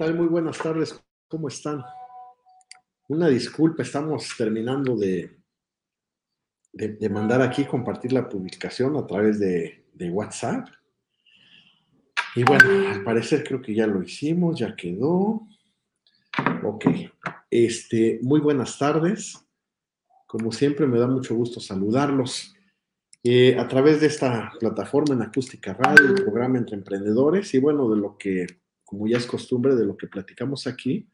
Tal? Muy buenas tardes. ¿Cómo están? Una disculpa, estamos terminando de, de, mandar aquí, compartir la publicación a través de, de, WhatsApp. Y bueno, al parecer creo que ya lo hicimos, ya quedó. Ok, este, muy buenas tardes. Como siempre, me da mucho gusto saludarlos. Eh, a través de esta plataforma en Acústica Radio, el programa Entre Emprendedores, y bueno, de lo que como ya es costumbre de lo que platicamos aquí,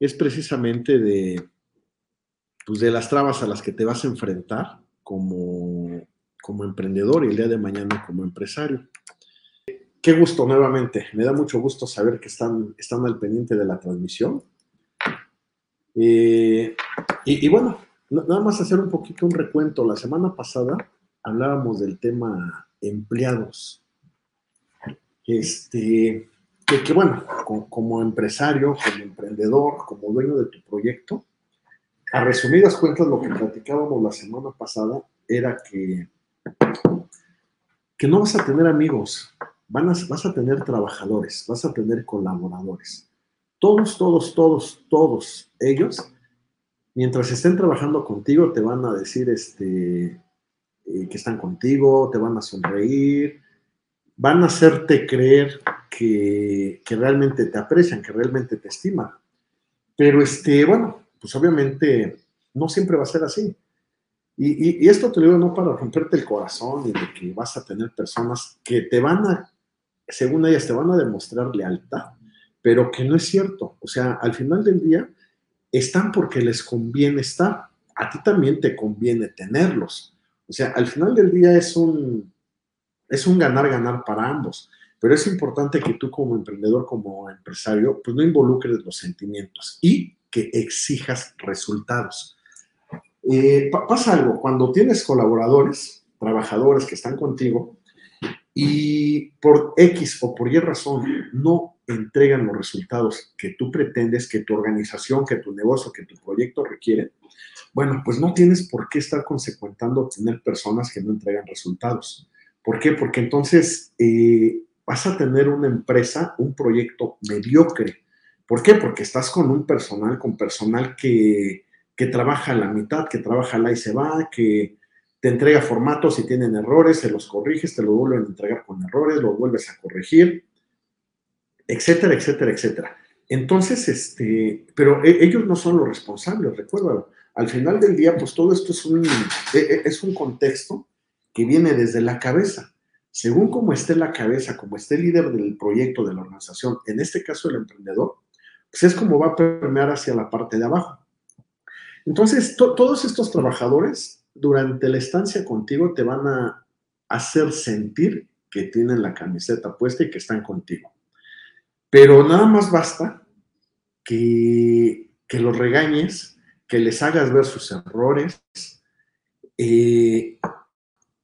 es precisamente de, pues de las trabas a las que te vas a enfrentar como, como emprendedor y el día de mañana como empresario. Qué gusto nuevamente, me da mucho gusto saber que están, están al pendiente de la transmisión. Eh, y, y, bueno, nada más hacer un poquito un recuento. La semana pasada hablábamos del tema empleados. Este, que, bueno, como, empresario, como emprendedor, como dueño de tu proyecto, a resumidas cuentas lo que platicábamos la semana pasada era que, que no vas a tener amigos, vas a tener trabajadores, vas a tener colaboradores. Todos, todos, todos, todos ellos, mientras estén trabajando contigo, te van a decir este, eh, que están contigo, te van a sonreír, van a hacerte creer que, realmente te aprecian, que realmente te estiman. Pero, este, bueno, pues obviamente no siempre va a ser así. Y, esto te lo digo no para romperte el corazón y de que vas a tener personas que te van a, según ellas, te van a demostrar lealtad, pero que no es cierto. O sea, al final del día, están porque les conviene estar. A ti también te conviene tenerlos. O sea, al final del día es un, es un ganar-ganar para ambos. Pero es importante que tú como emprendedor, como empresario, pues no involucres los sentimientos y que exijas resultados. Eh, pasa algo, cuando tienes colaboradores, trabajadores que están contigo y por X o por Y razón no entregan los resultados que tú pretendes, que tu organización, que tu negocio, que tu proyecto requiere, bueno, pues no tienes por qué estar consecuentando tener personas que no entregan resultados. ¿Por qué? Porque entonces eh, vas a tener una empresa, un proyecto mediocre. ¿Por qué? Porque estás con un personal, con personal que, trabaja a la mitad, que trabaja la y se va, que te entrega formatos y tienen errores, se los corriges, te lo vuelven a entregar con errores, lo vuelves a corregir, etcétera, etcétera, etcétera. Entonces, este, pero e, ellos no son los responsables, recuérdalo. Al final del día, pues todo esto es un, e, e, es un contexto que viene desde la cabeza según como esté la cabeza, como esté el líder del proyecto, de la organización, en este caso el emprendedor, pues es como va a permear hacia la parte de abajo. Entonces, todos estos trabajadores durante la estancia contigo te van a hacer sentir que tienen la camiseta puesta y que están contigo. Pero nada más basta que, que los regañes, que les hagas ver sus errores, eh,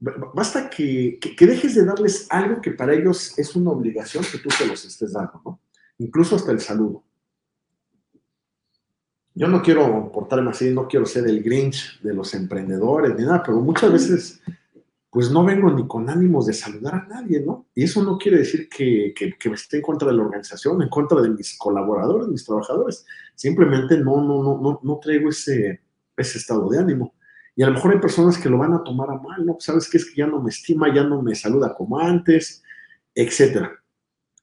basta que, dejes de darles algo que para ellos es una obligación que tú se los estés dando, ¿no? Incluso hasta el saludo. Yo no quiero portarme así, no quiero ser el Grinch de los emprendedores ni nada, pero muchas veces pues no vengo ni con ánimos de saludar a nadie, ¿no? Y eso no quiere decir que, que, esté en contra de la organización, en contra de mis colaboradores, mis trabajadores. Simplemente no, no, no, no, no traigo ese, ese estado de ánimo. Y a lo mejor hay personas que lo van a tomar a mal, ¿no? ¿Sabes qué? Es que ya no me estima, ya no me saluda como antes, etcétera.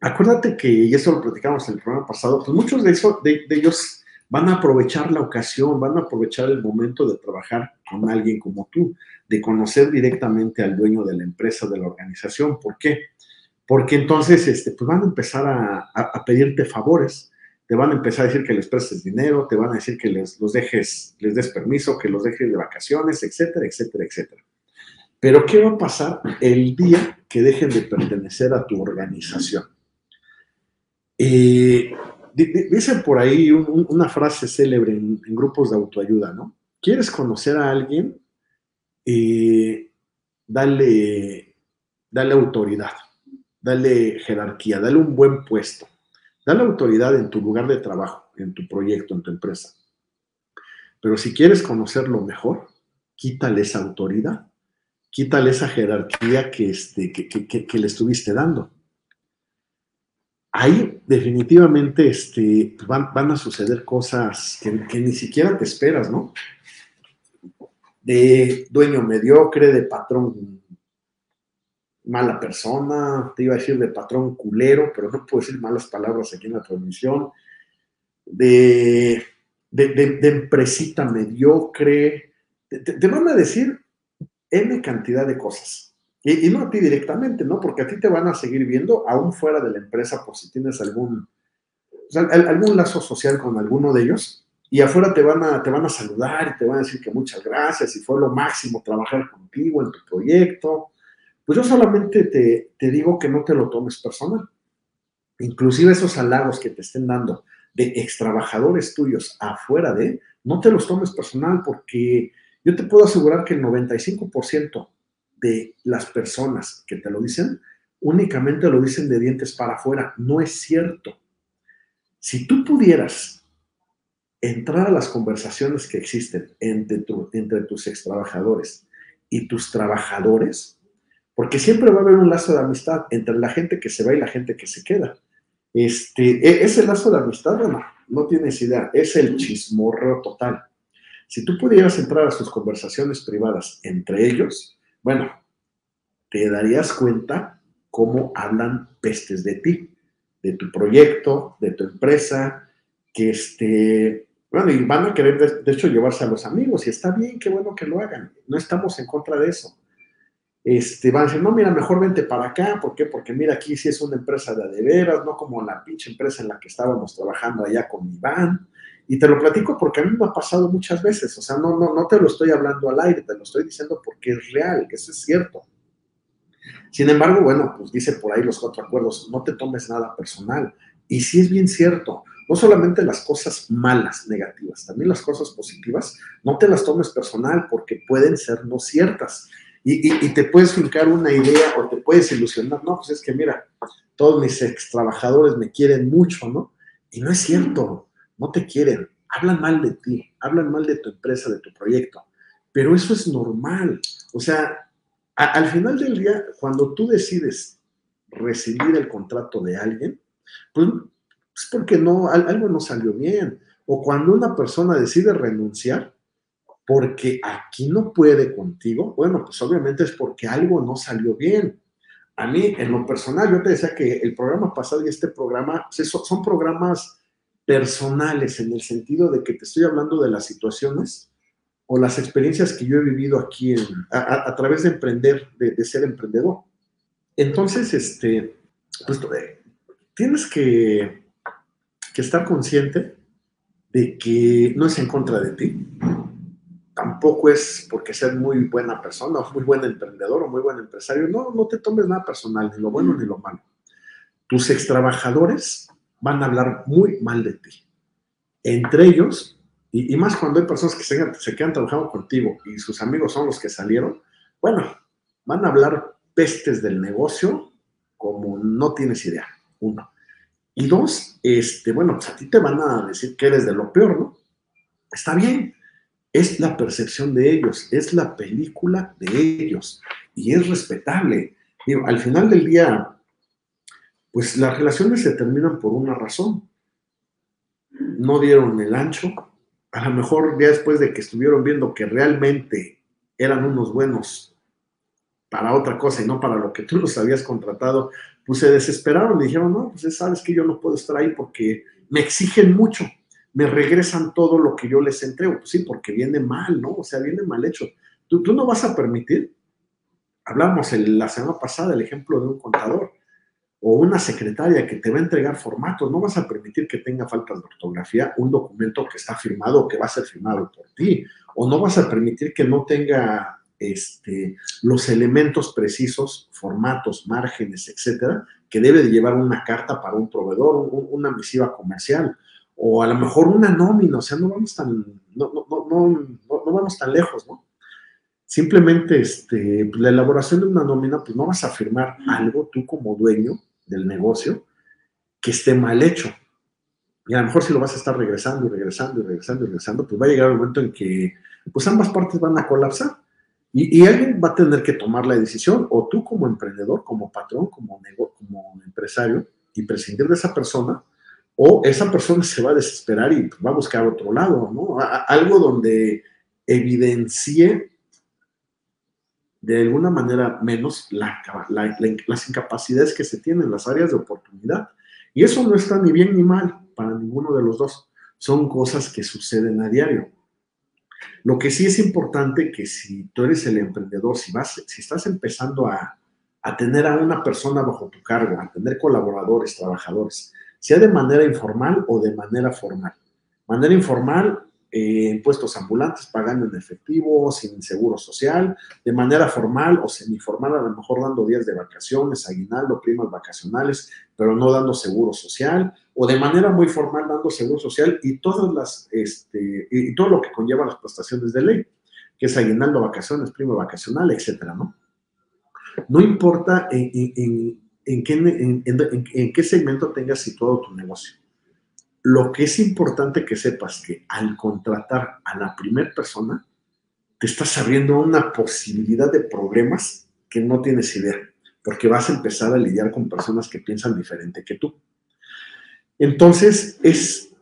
Acuérdate que, y eso lo platicamos en el programa pasado, pues muchos de, ellos van a aprovechar la ocasión, van a aprovechar el momento de trabajar con alguien como tú, de conocer directamente al dueño de la empresa, de la organización. ¿Por qué? Porque entonces este, pues van a empezar a pedirte favores, te van a empezar a decir que les prestes dinero, te van a decir que les los dejes, les des permiso, que los dejes de vacaciones, etcétera, etcétera, etcétera. Pero ¿qué va a pasar el día que dejen de pertenecer a tu organización? Eh, Dicen por ahí una frase célebre en, grupos de autoayuda, ¿no? ¿Quieres conocer a alguien? Eh, dale, dale autoridad, dale jerarquía, dale un buen puesto, dale autoridad en tu lugar de trabajo, en tu proyecto, en tu empresa. Pero si quieres conocerlo mejor, quítale esa autoridad, quítale esa jerarquía que, este, le estuviste dando ahí definitivamente este, van, van, a suceder cosas que, ni siquiera te esperas, ¿no? De dueño mediocre, de patrón mala persona, te iba a decir de patrón culero, pero no puedo decir malas palabras aquí en la transmisión, de, de, empresita mediocre, te van a decir N cantidad de cosas. Y, no a ti directamente, ¿no? Porque a ti te van a seguir viendo aún fuera de la empresa por si tienes algún, algún lazo social con alguno de ellos. Y afuera te van, a, te van a saludar y te van a decir que muchas gracias y fue lo máximo trabajar contigo en tu proyecto. Pues yo solamente te, te digo que no te lo tomes personal. Inclusive esos halagos que te estén dando de ex trabajadores tuyos afuera de, no te los tomes personal porque yo te puedo asegurar que el 95% de las personas que te lo dicen únicamente lo dicen de dientes para afuera. No es cierto. Si tú pudieras entrar a las conversaciones que existen entre, entre tus ex trabajadores y tus trabajadores, porque siempre va a haber un lazo de amistad entre la gente que se va y la gente que se queda. Este, e, ese lazo de amistad, bueno, no tienes idea, es el chismorreo total. Si tú pudieras entrar a sus conversaciones privadas entre ellos, bueno, te darías cuenta cómo hablan pestes de ti, de tu proyecto, de tu empresa, que este, bueno, y van a querer de, hecho llevarse a los amigos, y está bien, qué bueno que lo hagan, no estamos en contra de eso. Este, van a decir, no, mira, mejor vente para acá, ¿por qué? Porque mira, aquí sí es una empresa de adeveras, no como la pinche empresa en la que estábamos trabajando allá con Iván, y te lo platico porque a mí me ha pasado muchas veces, o sea, no, no, no te lo estoy hablando al aire, te lo estoy diciendo porque es real, que eso es cierto. Sin embargo, bueno, pues dice por ahí los cuatro acuerdos, no te tomes nada personal. Y sí es bien cierto, no solamente las cosas malas, negativas, también las cosas positivas, no te las tomes personal porque pueden ser no ciertas. Y, y, te puedes fincar una idea o te puedes ilusionar, no, pues es que mira, todos mis ex trabajadores me quieren mucho, ¿no? Y no es cierto, no te quieren, hablan mal de ti, hablan mal de tu empresa, de tu proyecto, pero eso es normal. O sea, al final del día, cuando tú decides recibir el contrato de alguien, pues es porque no, algo no salió bien. O cuando una persona decide renunciar porque aquí no puede contigo, bueno, pues obviamente es porque algo no salió bien. A mí, en lo personal, yo te decía que el programa pasado y este programa son programas personales en el sentido de que te estoy hablando de las situaciones o las experiencias que yo he vivido aquí a, través de emprender, de, ser emprendedor. Entonces, este, pues, eh, tienes que estar consciente de que no es en contra de ti, tampoco es porque ser muy buena persona o muy buen emprendedor o muy buen empresario. No, no te tomes nada personal, ni lo bueno ni lo malo. Tus extrabajadores van a hablar muy mal de ti. Entre ellos, y, más cuando hay personas que se, se, quedan trabajando contigo y sus amigos son los que salieron, bueno, van a hablar pestes del negocio como no tienes idea, uno. Y dos, este, bueno, pues a ti te van a decir que eres de lo peor, ¿no? Está bien, es la percepción de ellos, es la película de ellos y es respetable. Al final del día, pues las relaciones se terminan por una razón. No dieron el ancho. A lo mejor ya después de que estuvieron viendo que realmente eran unos buenos para otra cosa y no para lo que tú los habías contratado, pues se desesperaron y dijeron, no, pues sabes que yo no puedo estar ahí porque me exigen mucho, me regresan todo lo que yo les entrego. Pues sí, porque viene mal, ¿no? O sea, viene mal hecho. Tú, tú no vas a permitir, hablamos la semana pasada el ejemplo de un contador, o una secretaria que te va a entregar formatos, no vas a permitir que tenga faltas de ortografía un documento que está firmado o que va a ser firmado por ti, o no vas a permitir que no tenga este, los elementos precisos, formatos, márgenes, etcétera, que debe de llevar una carta para un proveedor, una misiva comercial, o a lo mejor una nómina, o sea, no vamos tan, no, no, no, no vamos tan lejos, ¿no? Simplemente este, pues, la elaboración de una nómina, pues no vas a firmar algo tú como dueño del negocio que esté mal hecho. Y a lo mejor si lo vas a estar regresando y regresando y regresando y regresando, pues va a llegar el momento en que pues ambas partes van a colapsar. Y, alguien va a tener que tomar la decisión, o tú como emprendedor, como patrón, como, como empresario, y prescindir de esa persona, o esa persona se va a desesperar y va a buscar otro lado, ¿no? algo donde evidencie de alguna manera menos las incapacidades que se tienen, las áreas de oportunidad. Y eso no está ni bien ni mal para ninguno de los dos. Son cosas que suceden a diario. Lo que sí es importante que si tú eres el emprendedor, si, vas, si estás empezando a, a tener a una persona bajo tu cargo, a tener colaboradores, trabajadores, sea de manera informal o de manera formal. Manera informal, eh, puestos ambulantes pagando en efectivo, sin seguro social, de manera formal o semiformal, a lo mejor dando días de vacaciones, aguinaldo, primas vacacionales, pero no dando seguro social, o de manera muy formal dando seguro social y todas las, este, y todo lo que conlleva las prestaciones de ley, que es aguinaldo, vacaciones, prima vacacional, etcétera, ¿no? No importa en, qué, en qué segmento tengas situado tu negocio lo que es importante que sepas que al contratar a la primera persona, te estás abriendo una posibilidad de problemas que no tienes idea, porque vas a empezar a lidiar con personas que piensan diferente que tú. Entonces, es,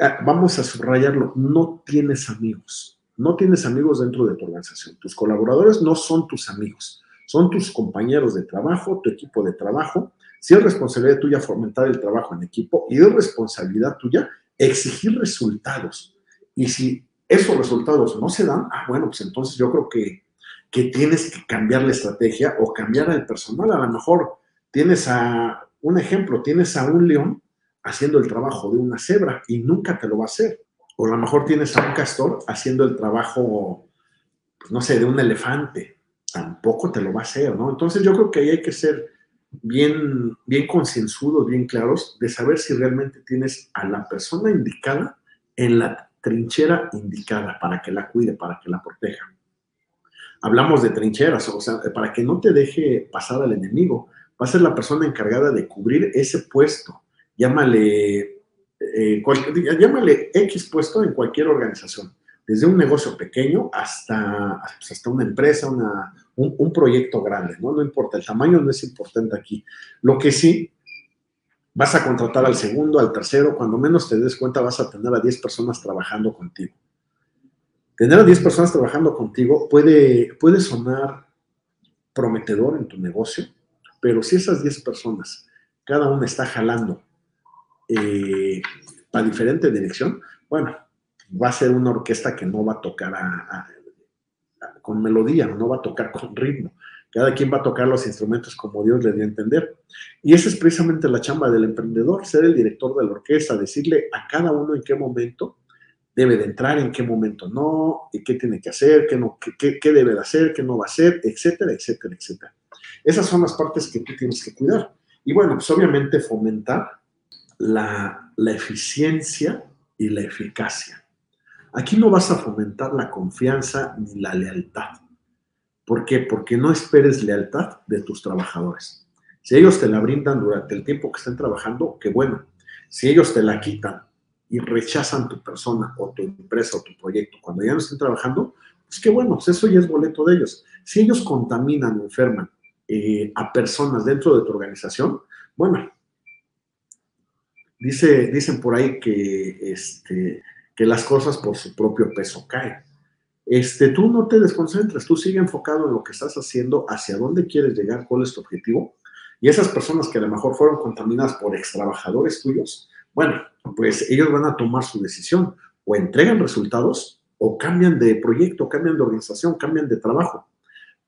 ah, vamos a subrayarlo, no tienes amigos, no tienes amigos dentro de tu organización. Tus colaboradores no son tus amigos, son tus compañeros de trabajo, tu equipo de trabajo, si es responsabilidad tuya fomentar el trabajo en equipo y es responsabilidad tuya exigir resultados. Y si esos resultados no se dan, ah, bueno, pues entonces yo creo que, que tienes que cambiar la estrategia o cambiar el personal. A lo mejor tienes a, un ejemplo, tienes a un león haciendo el trabajo de una cebra y nunca te lo va a hacer. O a lo mejor tienes a un castor haciendo el trabajo, pues no sé, de un elefante. Tampoco te lo va a hacer, ¿no? Entonces yo creo que ahí hay que ser bien, bien concienzudos, bien claros, de saber si realmente tienes a la persona indicada en la trinchera indicada para que la cuide, para que la proteja. Hablamos de trincheras, o sea, para que no te deje pasar al enemigo, va a ser la persona encargada de cubrir ese puesto. Llámale, eh, llámale X puesto en cualquier organización desde un negocio pequeño hasta, pues, hasta una empresa, una, un, proyecto grande, ¿no? No importa, el tamaño no es importante aquí. Lo que sí, vas a contratar al segundo, al tercero, cuando menos te des cuenta vas a tener a 10 personas trabajando contigo. Tener a 10 personas trabajando contigo puede, puede sonar prometedor en tu negocio, pero si esas 10 personas, cada una está jalando eh, a diferente dirección, bueno, va a ser una orquesta que no va a tocar con melodía, no va a tocar con ritmo. Cada quien va a tocar los instrumentos como Dios le dio a entender. Y esa es precisamente la chamba del emprendedor, ser el director de la orquesta, decirle a cada uno en qué momento debe de entrar, en qué momento no, y qué tiene que hacer, qué, no, qué, debe de hacer, qué no va a hacer, etcétera, etcétera, etcétera. Esas son las partes que tú tienes que cuidar. Y bueno, pues obviamente fomentar la eficiencia y la eficacia. Aquí no vas a fomentar la confianza ni la lealtad. ¿Por qué? Porque no esperes lealtad de tus trabajadores. Si ellos te la brindan durante el tiempo que estén trabajando, qué bueno. Si ellos te la quitan y rechazan tu persona o tu empresa o tu proyecto cuando ya no estén trabajando, pues qué bueno, eso ya es boleto de ellos. Si ellos contaminan enferman eh, a personas dentro de tu organización, bueno, dice, dicen por ahí que este, que las cosas por su propio peso caen. Este, tú no te desconcentres, tú sigue enfocado en lo que estás haciendo, hacia dónde quieres llegar, cuál es tu objetivo. Y esas personas que a lo mejor fueron contaminadas por ex trabajadores tuyos, bueno, pues ellos van a tomar su decisión, o entregan resultados, o cambian de proyecto, cambian de organización, cambian de trabajo,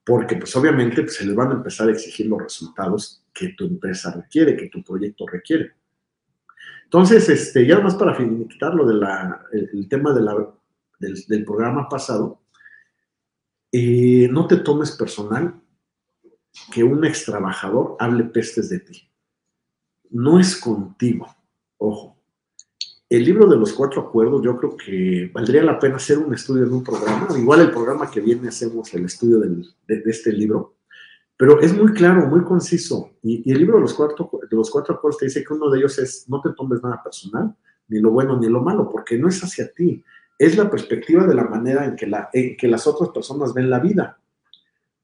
porque pues obviamente pues, se les van a empezar a exigir los resultados que tu empresa requiere, que tu proyecto requiere. Entonces, este, ya más para finiquitar lo del el tema de la, del, programa pasado, no te tomes personal que un ex trabajador hable pestes de ti. no es contigo. Ojo, el libro de los cuatro acuerdos, yo creo que valdría la pena hacer un estudio en un programa. Igual el programa que viene hacemos el estudio de, este libro, pero es muy claro, muy conciso. Y, el libro de los, cuatro, de los cuatro acuerdos te dice que uno de ellos es no te tomes nada personal, ni lo bueno ni lo malo, porque no es hacia ti, es la perspectiva de la manera en que, la, en que las otras personas ven la vida.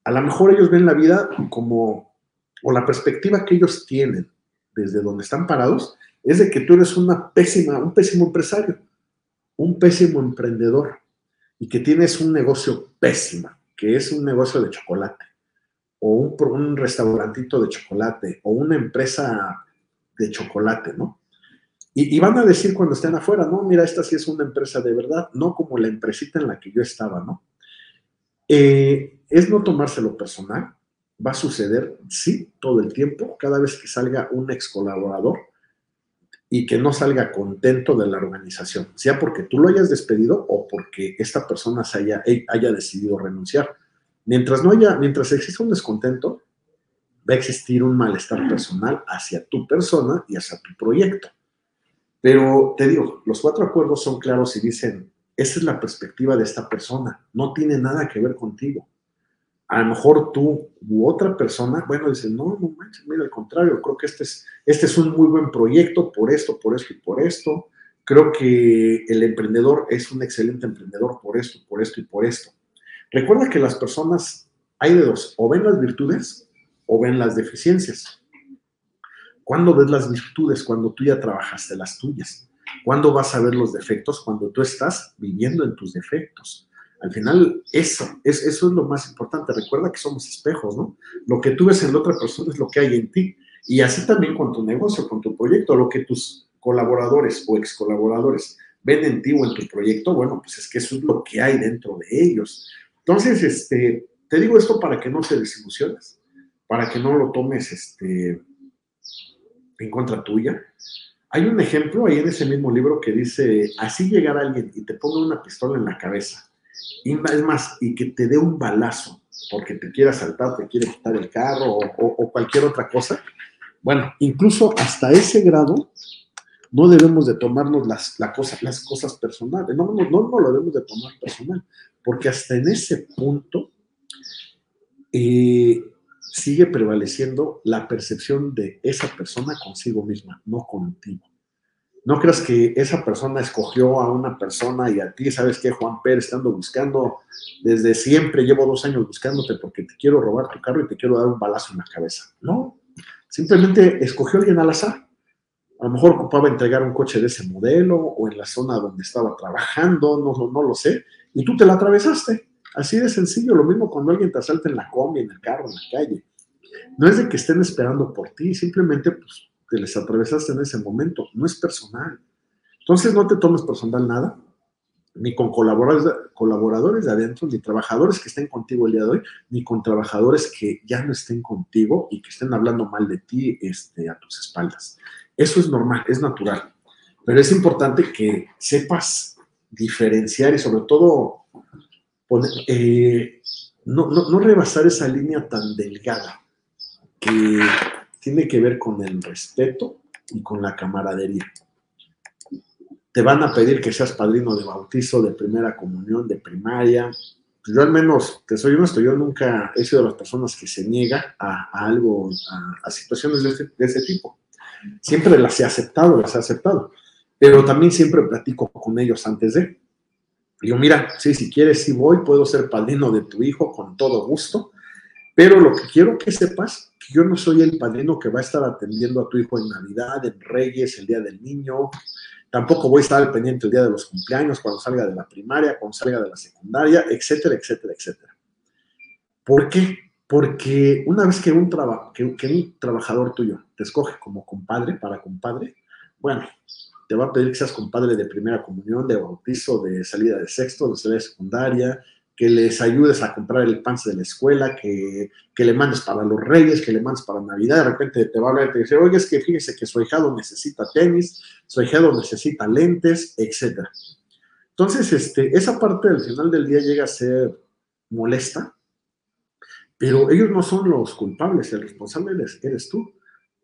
A lo mejor ellos ven la vida como, o la perspectiva que ellos tienen desde donde están parados, es de que tú eres una pésima, un pésimo empresario, un pésimo emprendedor y que tienes un negocio pésimo, que es un negocio de chocolate, o un, restaurantito de chocolate, o una empresa de chocolate, ¿no? Y, van a decir cuando estén afuera, no, mira, esta sí es una empresa de verdad, no como la empresita en la que yo estaba, ¿no? Eh, es no tomárselo personal, va a suceder, sí, todo el tiempo, cada vez que salga un ex colaborador y que no salga contento de la organización, sea porque tú lo hayas despedido o porque esta persona haya, haya decidido renunciar. Mientras no haya, mientras exista un descontento, va a existir un malestar personal hacia tu persona y hacia tu proyecto. Pero te digo, los cuatro acuerdos son claros y dicen, esa es la perspectiva de esta persona, no tiene nada que ver contigo. A lo mejor tú u otra persona, bueno, dice, no, no manches, mira, al contrario, creo que este es, este es un muy buen proyecto por esto, por esto y por esto. Creo que el emprendedor es un excelente emprendedor por esto, por esto y por esto. Recuerda que las personas, hay de dos, o ven las virtudes o ven las deficiencias. ¿Cuándo ves las virtudes? Cuando tú ya trabajaste las tuyas. ¿Cuándo vas a ver los defectos? Cuando tú estás viviendo en tus defectos. Al final, eso es, eso es lo más importante. Recuerda que somos espejos, ¿no? Lo que tú ves en la otra persona es lo que hay en ti. Y así también con tu negocio, con tu proyecto, lo que tus colaboradores o ex colaboradores ven en ti o en tu proyecto, bueno, pues es que eso es lo que hay dentro de ellos. Entonces, este, te digo esto para que no te desilusiones, para que no lo tomes, este, en contra tuya. Hay un ejemplo ahí en ese mismo libro que dice, así llegar alguien y te ponga una pistola en la cabeza, y es más, y que te dé un balazo porque te quiere asaltar, te quiere quitar el carro o, cualquier otra cosa. Bueno, incluso hasta ese grado no debemos de tomarnos las, las cosas personales, no, no, no, lo debemos de tomar personal, porque hasta en ese punto eh, sigue prevaleciendo la percepción de esa persona consigo misma, no contigo. No creas que esa persona escogió a una persona y a ti, ¿sabes qué, Juan Pérez? Estando buscando desde siempre, llevo dos años buscándote porque te quiero robar tu carro y te quiero dar un balazo en la cabeza. No, simplemente escogió a alguien al azar. A lo mejor ocupaba entregar un coche de ese modelo o en la zona donde estaba trabajando, no, lo sé, y tú te la atravesaste. Así de sencillo, lo mismo cuando alguien te asalta en la combi, en el carro, en la calle. No es de que estén esperando por ti, simplemente pues, te les atravesaste en ese momento, no es personal. Entonces no te tomes personal nada, ni con colaboradores, colaboradores de adentro, ni trabajadores que estén contigo el día de hoy, ni con trabajadores que ya no estén contigo y que estén hablando mal de ti este, a tus espaldas. Eso es normal, es natural, pero es importante que sepas diferenciar y sobre todo eh, no, no, rebasar esa línea tan delgada que tiene que ver con el respeto y con la camaradería. Te van a pedir que seas padrino de bautizo, de primera comunión, de primaria. Yo al menos, te soy honesto, yo nunca he sido de las personas que se niega a, algo, a, situaciones de, este, de ese tipo. Siempre las he aceptado, las he aceptado. Pero también siempre platico con ellos antes de. Digo, mira, sí, si quieres, si voy, puedo ser padrino de tu hijo con todo gusto, pero lo que quiero que sepas, que yo no soy el padrino que va a estar atendiendo a tu hijo en Navidad, en Reyes, el Día del Niño, tampoco voy a estar al pendiente el día de los cumpleaños, cuando salga de la primaria, cuando salga de la secundaria, etcétera, etcétera, etcétera. ¿Por qué? Porque una vez que un, que, que un trabajador tuyo te escoge como compadre para compadre, bueno, te va a pedir que seas compadre de primera comunión, de bautizo, de salida de sexto, de salida de secundaria, que les ayudes a comprar el pan de la escuela, que, le mandes para los reyes, que le mandes para Navidad, de repente te va a hablar y te dice, oye, es que fíjese que su hijado necesita tenis, su hijado necesita lentes, etc. Entonces, este, esa parte del final del día llega a ser molesta, pero ellos no son los culpables, el responsable eres tú,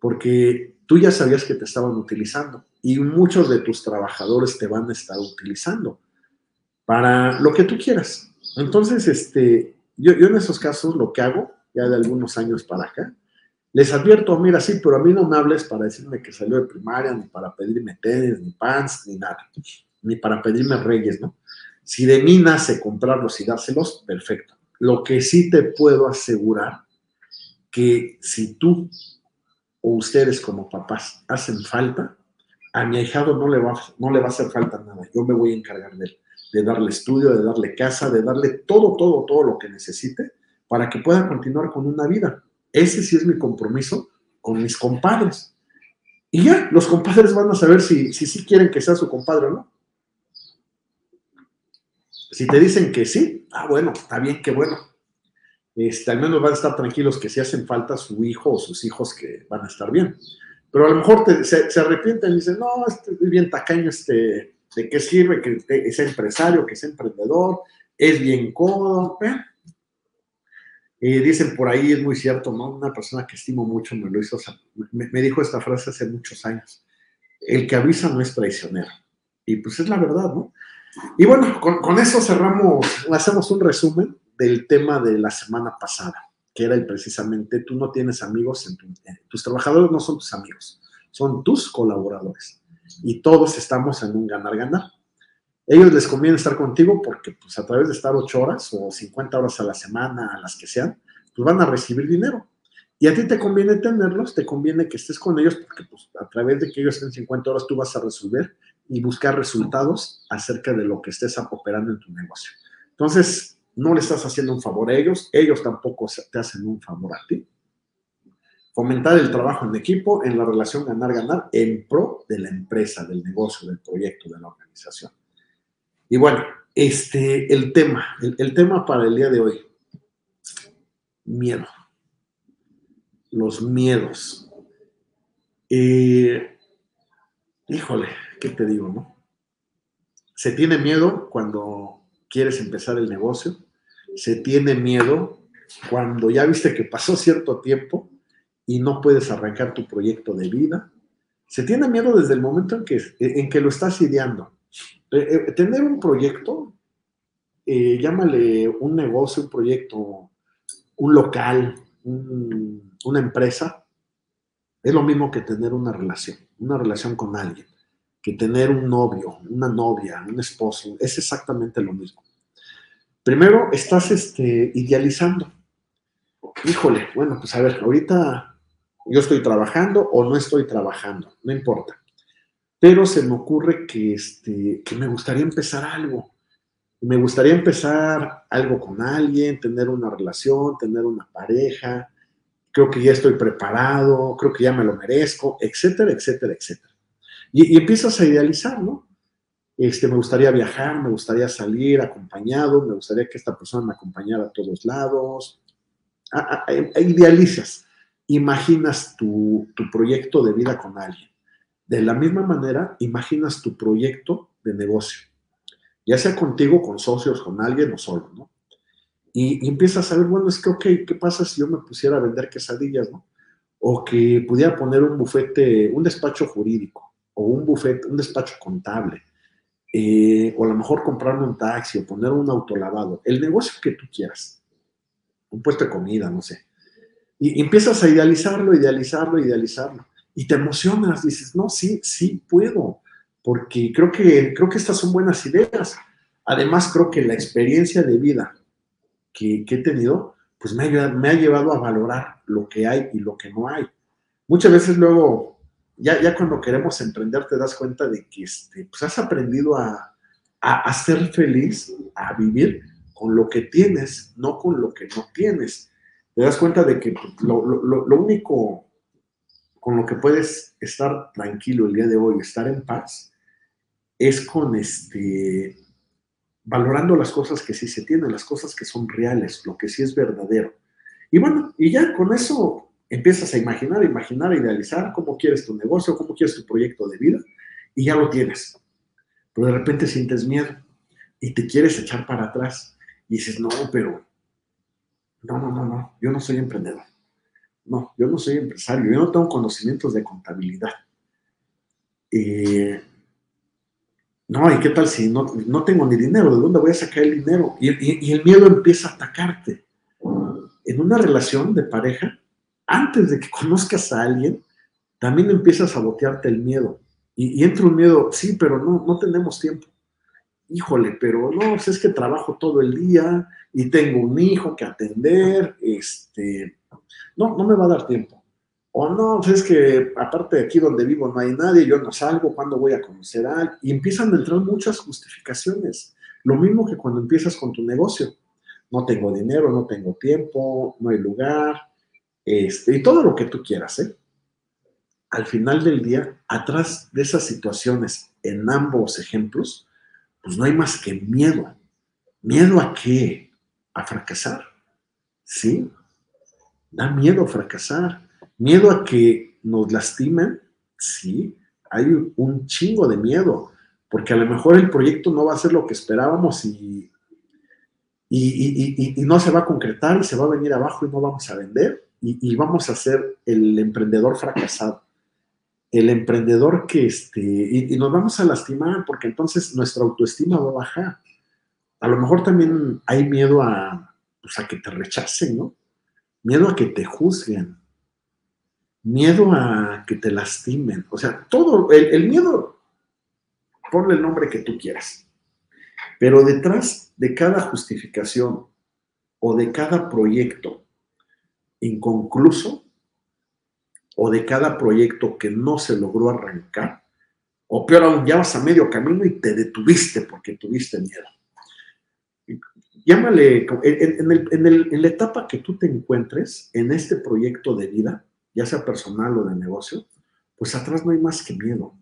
porque tú ya sabías que te estaban utilizando y muchos de tus trabajadores te van a estar utilizando para lo que tú quieras. Entonces, este, yo, yo en esos casos lo que hago, ya de algunos años para acá, les advierto, mira, sí, pero a mí no me hables para decirme que salió de primaria, ni para pedirme tenis, ni pants, ni nada, ni para pedirme reyes, ¿no? Si de mí nace comprarlos y dárselos, perfecto. Lo que sí te puedo asegurar que si tú o ustedes como papás hacen falta, a mi ahijado no le va, no le va a hacer falta nada. Yo me voy a encargar de él, de darle estudio, de darle casa, de darle todo, todo, todo lo que necesite para que pueda continuar con una vida. Ese sí es mi compromiso con mis compadres. Y ya, los compadres van a saber si sí si, quieren que sea su compadre o no. Si te dicen que sí, ah, bueno, está bien, qué bueno. Este, al menos van a estar tranquilos que si hacen falta su hijo o sus hijos que van a estar bien. Pero a lo mejor se, arrepienten y dicen, no, este, es bien tacaño, este, ¿de qué sirve que sea empresario, que sea emprendedor? Es bien cómodo. Y dicen por ahí, es muy cierto, ¿no? Una persona que estimo mucho me lo hizo, me dijo esta frase hace muchos años. El que avisa no es traicionero. Y pues es la verdad, ¿no? Y bueno, con, eso cerramos, hacemos un resumen del tema de la semana pasada, que era precisamente tú no tienes amigos, en tus trabajadores no son tus amigos, son tus colaboradores. Y todos estamos en un ganar-ganar. Ellos les conviene estar contigo porque pues a través de estar ocho horas o 50 horas a la semana, a las que sean, pues van a recibir dinero. Y a ti te conviene tenerlos, te conviene que estés con ellos porque pues, a través de que ellos estén 50 horas tú vas a resolver y buscar resultados acerca de lo que estés operando en tu negocio. Entonces, no le estás haciendo un favor a ellos, ellos tampoco te hacen un favor a ti. Fomentar el trabajo en equipo, en la relación ganar-ganar, en pro de la empresa, del negocio, del proyecto, de la organización. Y bueno, este, el tema, el, tema para el día de hoy, miedo. Los miedos. Eh, híjole, ¿qué te digo, no? Se tiene miedo cuando quieres empezar el negocio, se tiene miedo cuando ya viste que pasó cierto tiempo y no puedes arrancar tu proyecto de vida. Se tiene miedo desde el momento en que, en que lo estás ideando. Eh, eh, tener un proyecto, eh, llámale un negocio, un proyecto, un local, una empresa, es lo mismo que tener una relación, una relación con alguien que tener un novio, una novia, un esposo, es exactamente lo mismo. Primero, estás este, idealizando. Híjole, bueno, pues a ver, ahorita yo estoy trabajando o no estoy trabajando, no importa. Pero se me ocurre que, este, que me gustaría empezar algo. Me gustaría empezar algo con alguien, tener una relación, tener una pareja. Creo que ya estoy preparado, creo que ya me lo merezco, etcétera, etcétera, etcétera. Y, empiezas a idealizar, ¿no? Este, me gustaría viajar, me gustaría salir acompañado, me gustaría que esta persona me acompañara a todos lados. idealizas, imaginas tu, tu proyecto de vida con alguien. De la misma manera, imaginas tu proyecto de negocio, ya sea contigo, con socios, con alguien o solo, ¿no? Y, y, empiezas a ver, bueno, es que, ok, ¿qué pasa si yo me pusiera a vender quesadillas, ¿no? O que pudiera poner un bufete, un despacho jurídico, o un buffet, un despacho contable, eh, o a lo mejor comprarme un taxi o poner un autolavado, el negocio que tú quieras, un puesto de comida, no sé. Y, empiezas a idealizarlo, idealizarlo, idealizarlo. Y te emocionas, dices, no, sí, sí puedo, porque creo que, creo que estas son buenas ideas. Además, creo que la experiencia de vida que, he tenido, pues me ha, me ha llevado a valorar lo que hay y lo que no hay. Muchas veces luego ya, cuando queremos emprender te das cuenta de que este, pues has aprendido a, a, ser feliz, a vivir con lo que tienes, no con lo que no tienes. Te das cuenta de que pues, lo, lo, único con lo que puedes estar tranquilo el día de hoy, estar en paz, es con este, valorando las cosas que sí se tienen, las cosas que son reales, lo que sí es verdadero. Y bueno, y ya con eso empiezas a imaginar, imaginar, idealizar cómo quieres tu negocio, cómo quieres tu proyecto de vida y ya lo tienes. Pero de repente sientes miedo y te quieres echar para atrás y dices, no, pero no, no, no, no, yo no soy emprendedor. no, yo no soy empresario, yo no tengo conocimientos de contabilidad. Eh, no, ¿y qué tal si no, no, tengo ni dinero? ¿De dónde voy a sacar el dinero? Y, y, el miedo empieza a atacarte. En una relación de pareja, antes de que conozcas a alguien, también empieza a sabotearte el miedo. Y, y entra un miedo, sí, pero no, no tenemos tiempo. Híjole, pero no, pues es que trabajo todo el día y tengo un hijo que atender, este, no, no me va a dar tiempo. O no, pues es que aparte de aquí donde vivo no hay nadie, yo no salgo, ¿cuándo voy a conocer a alguien? Y empiezan a entrar muchas justificaciones. Lo mismo que cuando empiezas con tu negocio. No tengo dinero, no tengo tiempo, no hay lugar, este, y todo lo que tú quieras, ¿eh? Al final del día, atrás de esas situaciones, en ambos ejemplos, pues no hay más que miedo. ¿Miedo a qué? A fracasar. ¿Sí? Da miedo fracasar. Miedo a que nos lastimen. Sí, hay un chingo de miedo. Porque a lo mejor el proyecto no va a ser lo que esperábamos y, y, no se va a concretar y se va a venir abajo y no vamos a vender y, vamos a ser el emprendedor fracasado. El emprendedor que, este, y, nos vamos a lastimar porque entonces nuestra autoestima va a bajar. A lo mejor también hay miedo a, pues, a que te rechacen, ¿no? miedo a que te juzguen, miedo a que te lastimen. O sea, todo, el, miedo, ponle el nombre que tú quieras. Pero detrás de cada justificación o de cada proyecto inconcluso o de cada proyecto que no se logró arrancar, o peor aún, ya vas a medio camino y te detuviste porque tuviste miedo llámale, en, la etapa que tú te encuentres en este proyecto de vida, ya sea personal o de negocio, pues atrás no hay más que miedo.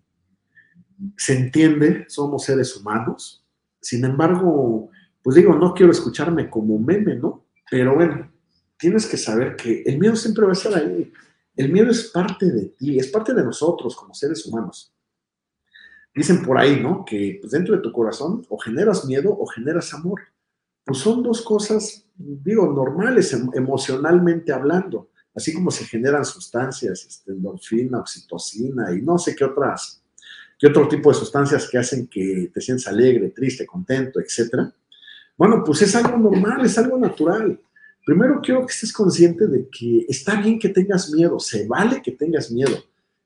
Se entiende, somos seres humanos, sin embargo, pues digo, no quiero escucharme como meme, ¿no? Pero bueno, tienes que saber que el miedo siempre va a estar ahí. El miedo es parte de ti, es parte de nosotros como seres humanos. Dicen por ahí, ¿no? Que pues, dentro de tu corazón o generas miedo o generas amor pues son dos cosas, digo, normales em, emocionalmente hablando, así como se generan sustancias, este, endorfina, oxitocina y no sé qué otras, qué otro tipo de sustancias que hacen que te sientas alegre, triste, contento, etcétera. Bueno, pues es algo normal, es algo natural. Primero quiero que estés consciente de que está bien que tengas miedo, se vale que tengas miedo.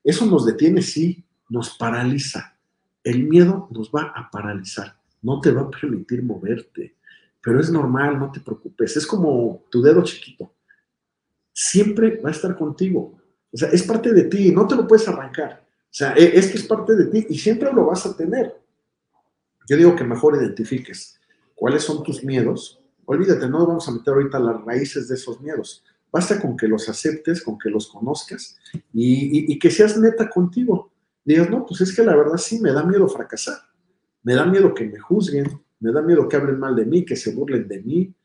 Eso nos detiene, sí, nos paraliza. El miedo nos va a paralizar, no te va a permitir moverte pero es normal, no te preocupes. Es como tu dedo chiquito. Siempre va a estar contigo. O sea, es parte de ti, no te lo puedes arrancar. O sea, e, es que es parte de ti y siempre lo vas a tener. Yo digo que mejor identifiques cuáles son tus miedos. Olvídate, no vamos a meter ahorita las raíces de esos miedos. Basta con que los aceptes, con que los conozcas y, que seas neta contigo. Digas, no, pues es que la verdad sí me da miedo fracasar. Me da miedo que me juzguen, me da miedo que hablen mal de mí, que se burlen de mí.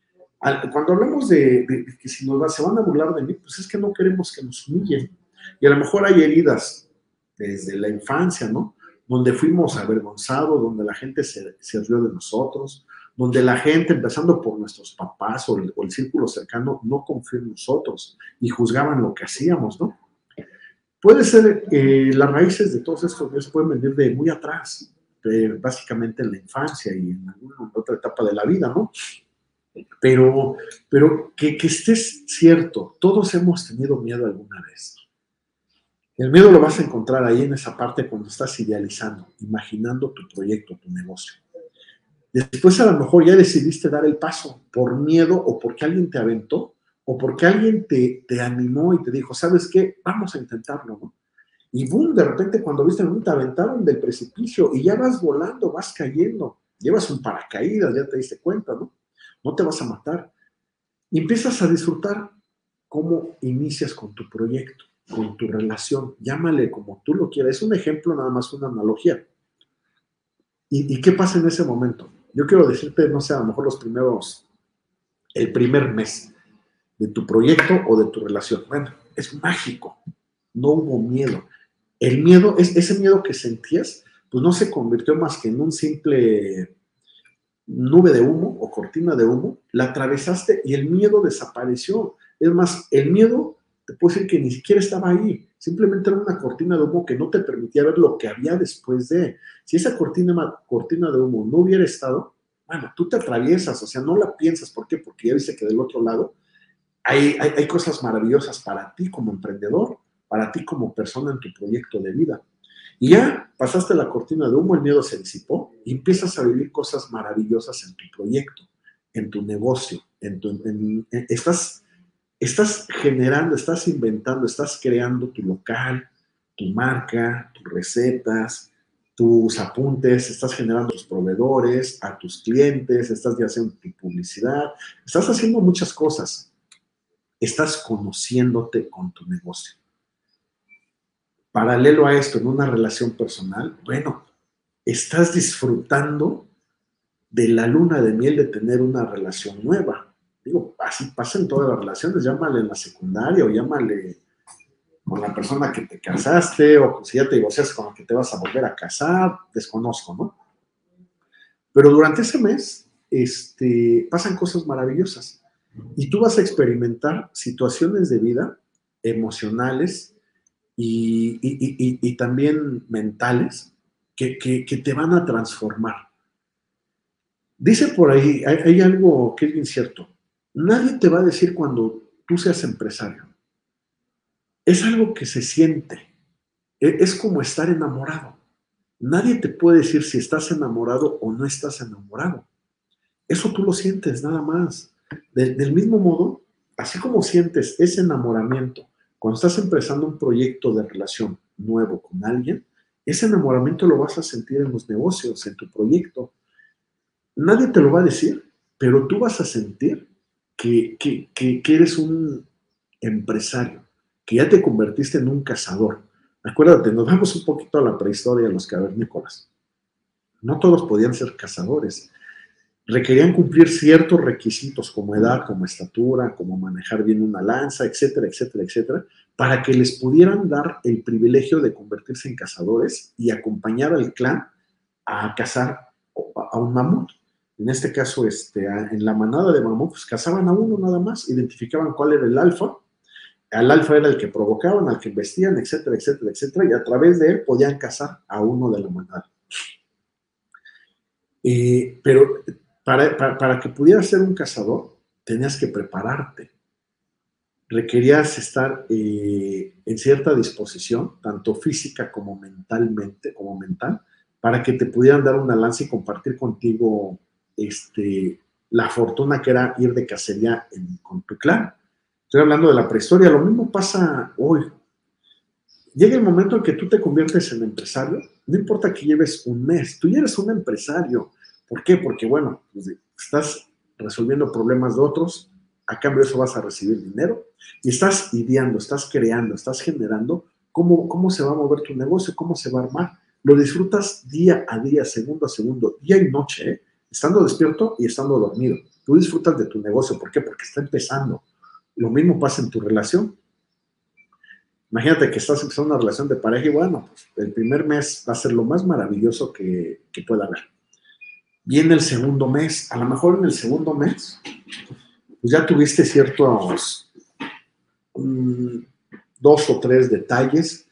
Cuando hablamos de, que si nos van a burlar de mí, pues es que no queremos que nos humillen. Y a lo mejor hay heridas desde la infancia, ¿no? Donde fuimos avergonzados, donde la gente se, se rió de nosotros, donde la gente, empezando por nuestros papás o el, círculo cercano, no confió en nosotros y juzgaban lo que hacíamos, ¿no? Puede ser, eh, las raíces de todos estos días pueden venir de muy atrás, básicamente en la infancia y en alguna otra etapa de la vida, ¿no? Pero, pero que, que estés cierto, todos hemos tenido miedo alguna vez. El miedo lo vas a encontrar ahí en esa parte cuando estás idealizando, imaginando tu proyecto, tu negocio. Después a lo mejor ya decidiste dar el paso por miedo o porque alguien te aventó o porque alguien te, te animó y te dijo, ¿sabes qué? Vamos a intentarlo, ¿no? Y boom, de repente cuando viste el te aventaron del precipicio y ya vas volando, vas cayendo. Llevas un paracaídas, ya te diste cuenta, ¿no? No te vas a matar. Y empiezas a disfrutar cómo inicias con tu proyecto, con tu relación. Llámale como tú lo quieras. Es un ejemplo, nada más una analogía. ¿Y, ¿Y, qué pasa en ese momento? Yo quiero decirte, no sé, a lo mejor los primeros, el primer mes de tu proyecto o de tu relación. Bueno, es mágico. No hubo miedo el miedo, es, ese miedo que sentías, pues no se convirtió más que en un simple nube de humo o cortina de humo, la atravesaste y el miedo desapareció. Es más, el miedo te puedo decir que ni siquiera estaba ahí. Simplemente era una cortina de humo que no te permitía ver lo que había después de. Si esa cortina, cortina de humo no hubiera estado, bueno, tú te atraviesas, o sea, no la piensas. ¿Por qué? Porque ya viste que del otro lado hay, hay, hay cosas maravillosas para ti como emprendedor, para ti como persona en tu proyecto de vida. Y ya pasaste la cortina de humo, el miedo se disipó y empiezas a vivir cosas maravillosas en tu proyecto, en tu negocio, en tu, estás, estás generando, estás inventando, estás creando tu local, tu marca, tus recetas, tus apuntes, estás generando tus proveedores, a tus clientes, estás haciendo tu publicidad, estás haciendo muchas cosas. Estás conociéndote con tu negocio paralelo a esto, en una relación personal, bueno, estás disfrutando de la luna de miel de tener una relación nueva. Digo, así pasa en todas las relaciones, llámale en la secundaria o llámale con la persona que te casaste o si ya te divorcias con la que te vas a volver a casar, desconozco, ¿no? Pero durante ese mes este, pasan cosas maravillosas y tú vas a experimentar situaciones de vida emocionales, y, también mentales que, te van a transformar. Dice por ahí, hay, algo que es incierto. Nadie te va a decir cuando tú seas empresario. Es algo que se siente. E, es como estar enamorado. Nadie te puede decir si estás enamorado o no estás enamorado. Eso tú lo sientes nada más. del mismo modo, así como sientes ese enamoramiento cuando estás empezando un proyecto de relación nuevo con alguien, ese enamoramiento lo vas a sentir en los negocios, en tu proyecto. Nadie te lo va a decir, pero tú vas a sentir que, eres un empresario, que ya te convertiste en un cazador. Acuérdate, nos vamos un poquito a la prehistoria de los cavernícolas. No todos podían ser cazadores requerían cumplir ciertos requisitos como edad, como estatura, como manejar bien una lanza, etcétera, etcétera, etcétera, para que les pudieran dar el privilegio de convertirse en cazadores y acompañar al clan a cazar a un mamut. En este caso, este, en la manada de mamuts, cazaban a uno nada más, identificaban cuál era el alfa, al alfa era el que provocaban, al que vestían, etcétera, etcétera, etcétera, y a través de él podían cazar a uno de la manada. Eh, pero para, que pudieras ser un cazador, tenías que prepararte. Requerías estar eh, en cierta disposición, tanto física como mentalmente, como mental, para que te pudieran dar una lanza y compartir contigo este, la fortuna que era ir de cacería con tu clan. Estoy hablando de la prehistoria, lo mismo pasa hoy. Llega el momento en que tú te conviertes en empresario, no importa que lleves un mes, tú ya eres un empresario, ¿Por qué? Porque, bueno, pues, estás resolviendo problemas de otros, a cambio de eso vas a recibir dinero y estás ideando, estás creando, estás generando cómo, cómo se va a mover tu negocio, cómo se va a armar. Lo disfrutas día a día, segundo a segundo, día y noche, ¿eh? Estando despierto y estando dormido. Tú disfrutas de tu negocio. ¿Por qué? Porque está empezando. Lo mismo pasa en tu relación. Imagínate que estás empezando una relación de pareja y bueno, pues el primer mes va a ser lo más maravilloso que, que pueda haber viene el segundo mes. A lo mejor en el segundo mes, pues ya tuviste ciertos mm, dos o tres detalles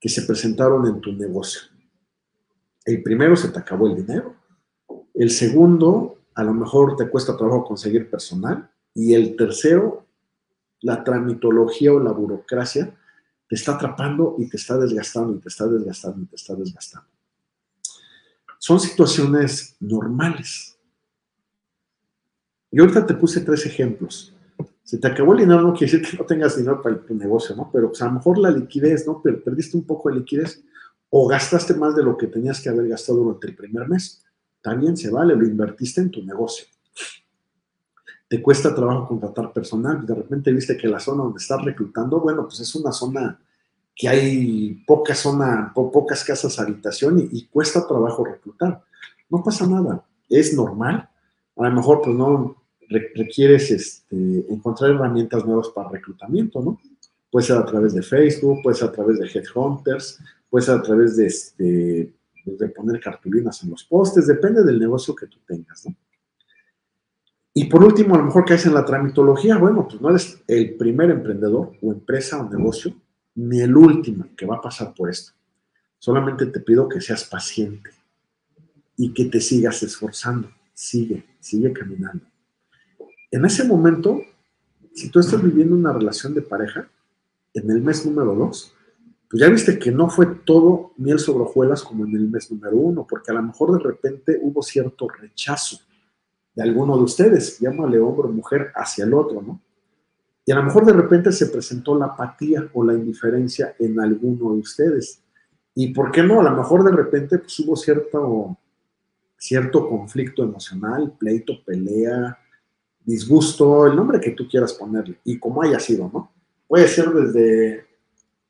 que se presentaron en tu negocio. El primero, se te acabó el dinero. El segundo, a lo mejor te cuesta trabajo conseguir personal. Y el tercero, la tramitología o la burocracia te está atrapando y te está desgastando y te está desgastando y te está desgastando. Son situaciones normales. Y ahorita te puse tres ejemplos. Si te acabó el dinero, no quiere decir que no tengas dinero para tu negocio, ¿no? Pero pues, a lo mejor la liquidez, ¿no? Pero perdiste un poco de liquidez o gastaste más de lo que tenías que haber gastado durante el primer mes. También se vale, lo invertiste en tu negocio. Te cuesta trabajo contratar personal, de repente viste que la zona donde estás reclutando, bueno, pues es una zona que hay poca zona, pocas casas habitación y, cuesta trabajo reclutar. No pasa nada, es normal. A lo mejor pues no requieres este, encontrar herramientas nuevas para reclutamiento, ¿no? Puede ser a través de Facebook, puede ser a través de Headhunters, puede ser a través de, este, pues, de poner cartulinas en los postes, depende del negocio que tú tengas. Y por último, a lo mejor caes en la tramitología. Bueno, pues no eres el primer emprendedor o empresa o negocio, ni el último que va a pasar por esto. Solamente te pido que seas paciente y que te sigas esforzando. Sigue, sigue caminando. En ese momento, si tú estás viviendo una relación de pareja, en el mes número dos, pues ya viste que no fue todo miel sobre hojuelas como en el mes número uno, porque a lo mejor de repente hubo cierto rechazo de alguno de ustedes, llámale hombre o mujer, hacia el otro, ¿no? Y a lo mejor de repente se presentó la apatía o la indiferencia en alguno de ustedes. ¿Y por qué no? A lo mejor de repente pues, hubo cierto, cierto conflicto emocional, pleito, pelea, disgusto, el nombre que tú quieras ponerle, y como haya sido, ¿no? Puede ser desde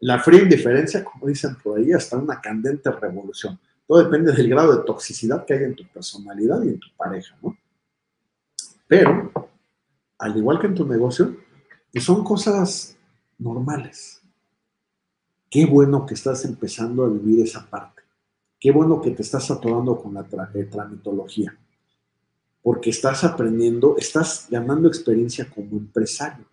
la fría indiferencia, como dicen por ahí, hasta una candente revolución. Todo depende del grado de toxicidad que hay en tu personalidad y en tu pareja, ¿no? Pero, al igual que en tu negocio, son cosas normales. Qué bueno que estás empezando a vivir esa parte. Qué bueno que te estás atorando con la eh, tramitología. Porque estás aprendiendo, estás ganando experiencia como empresario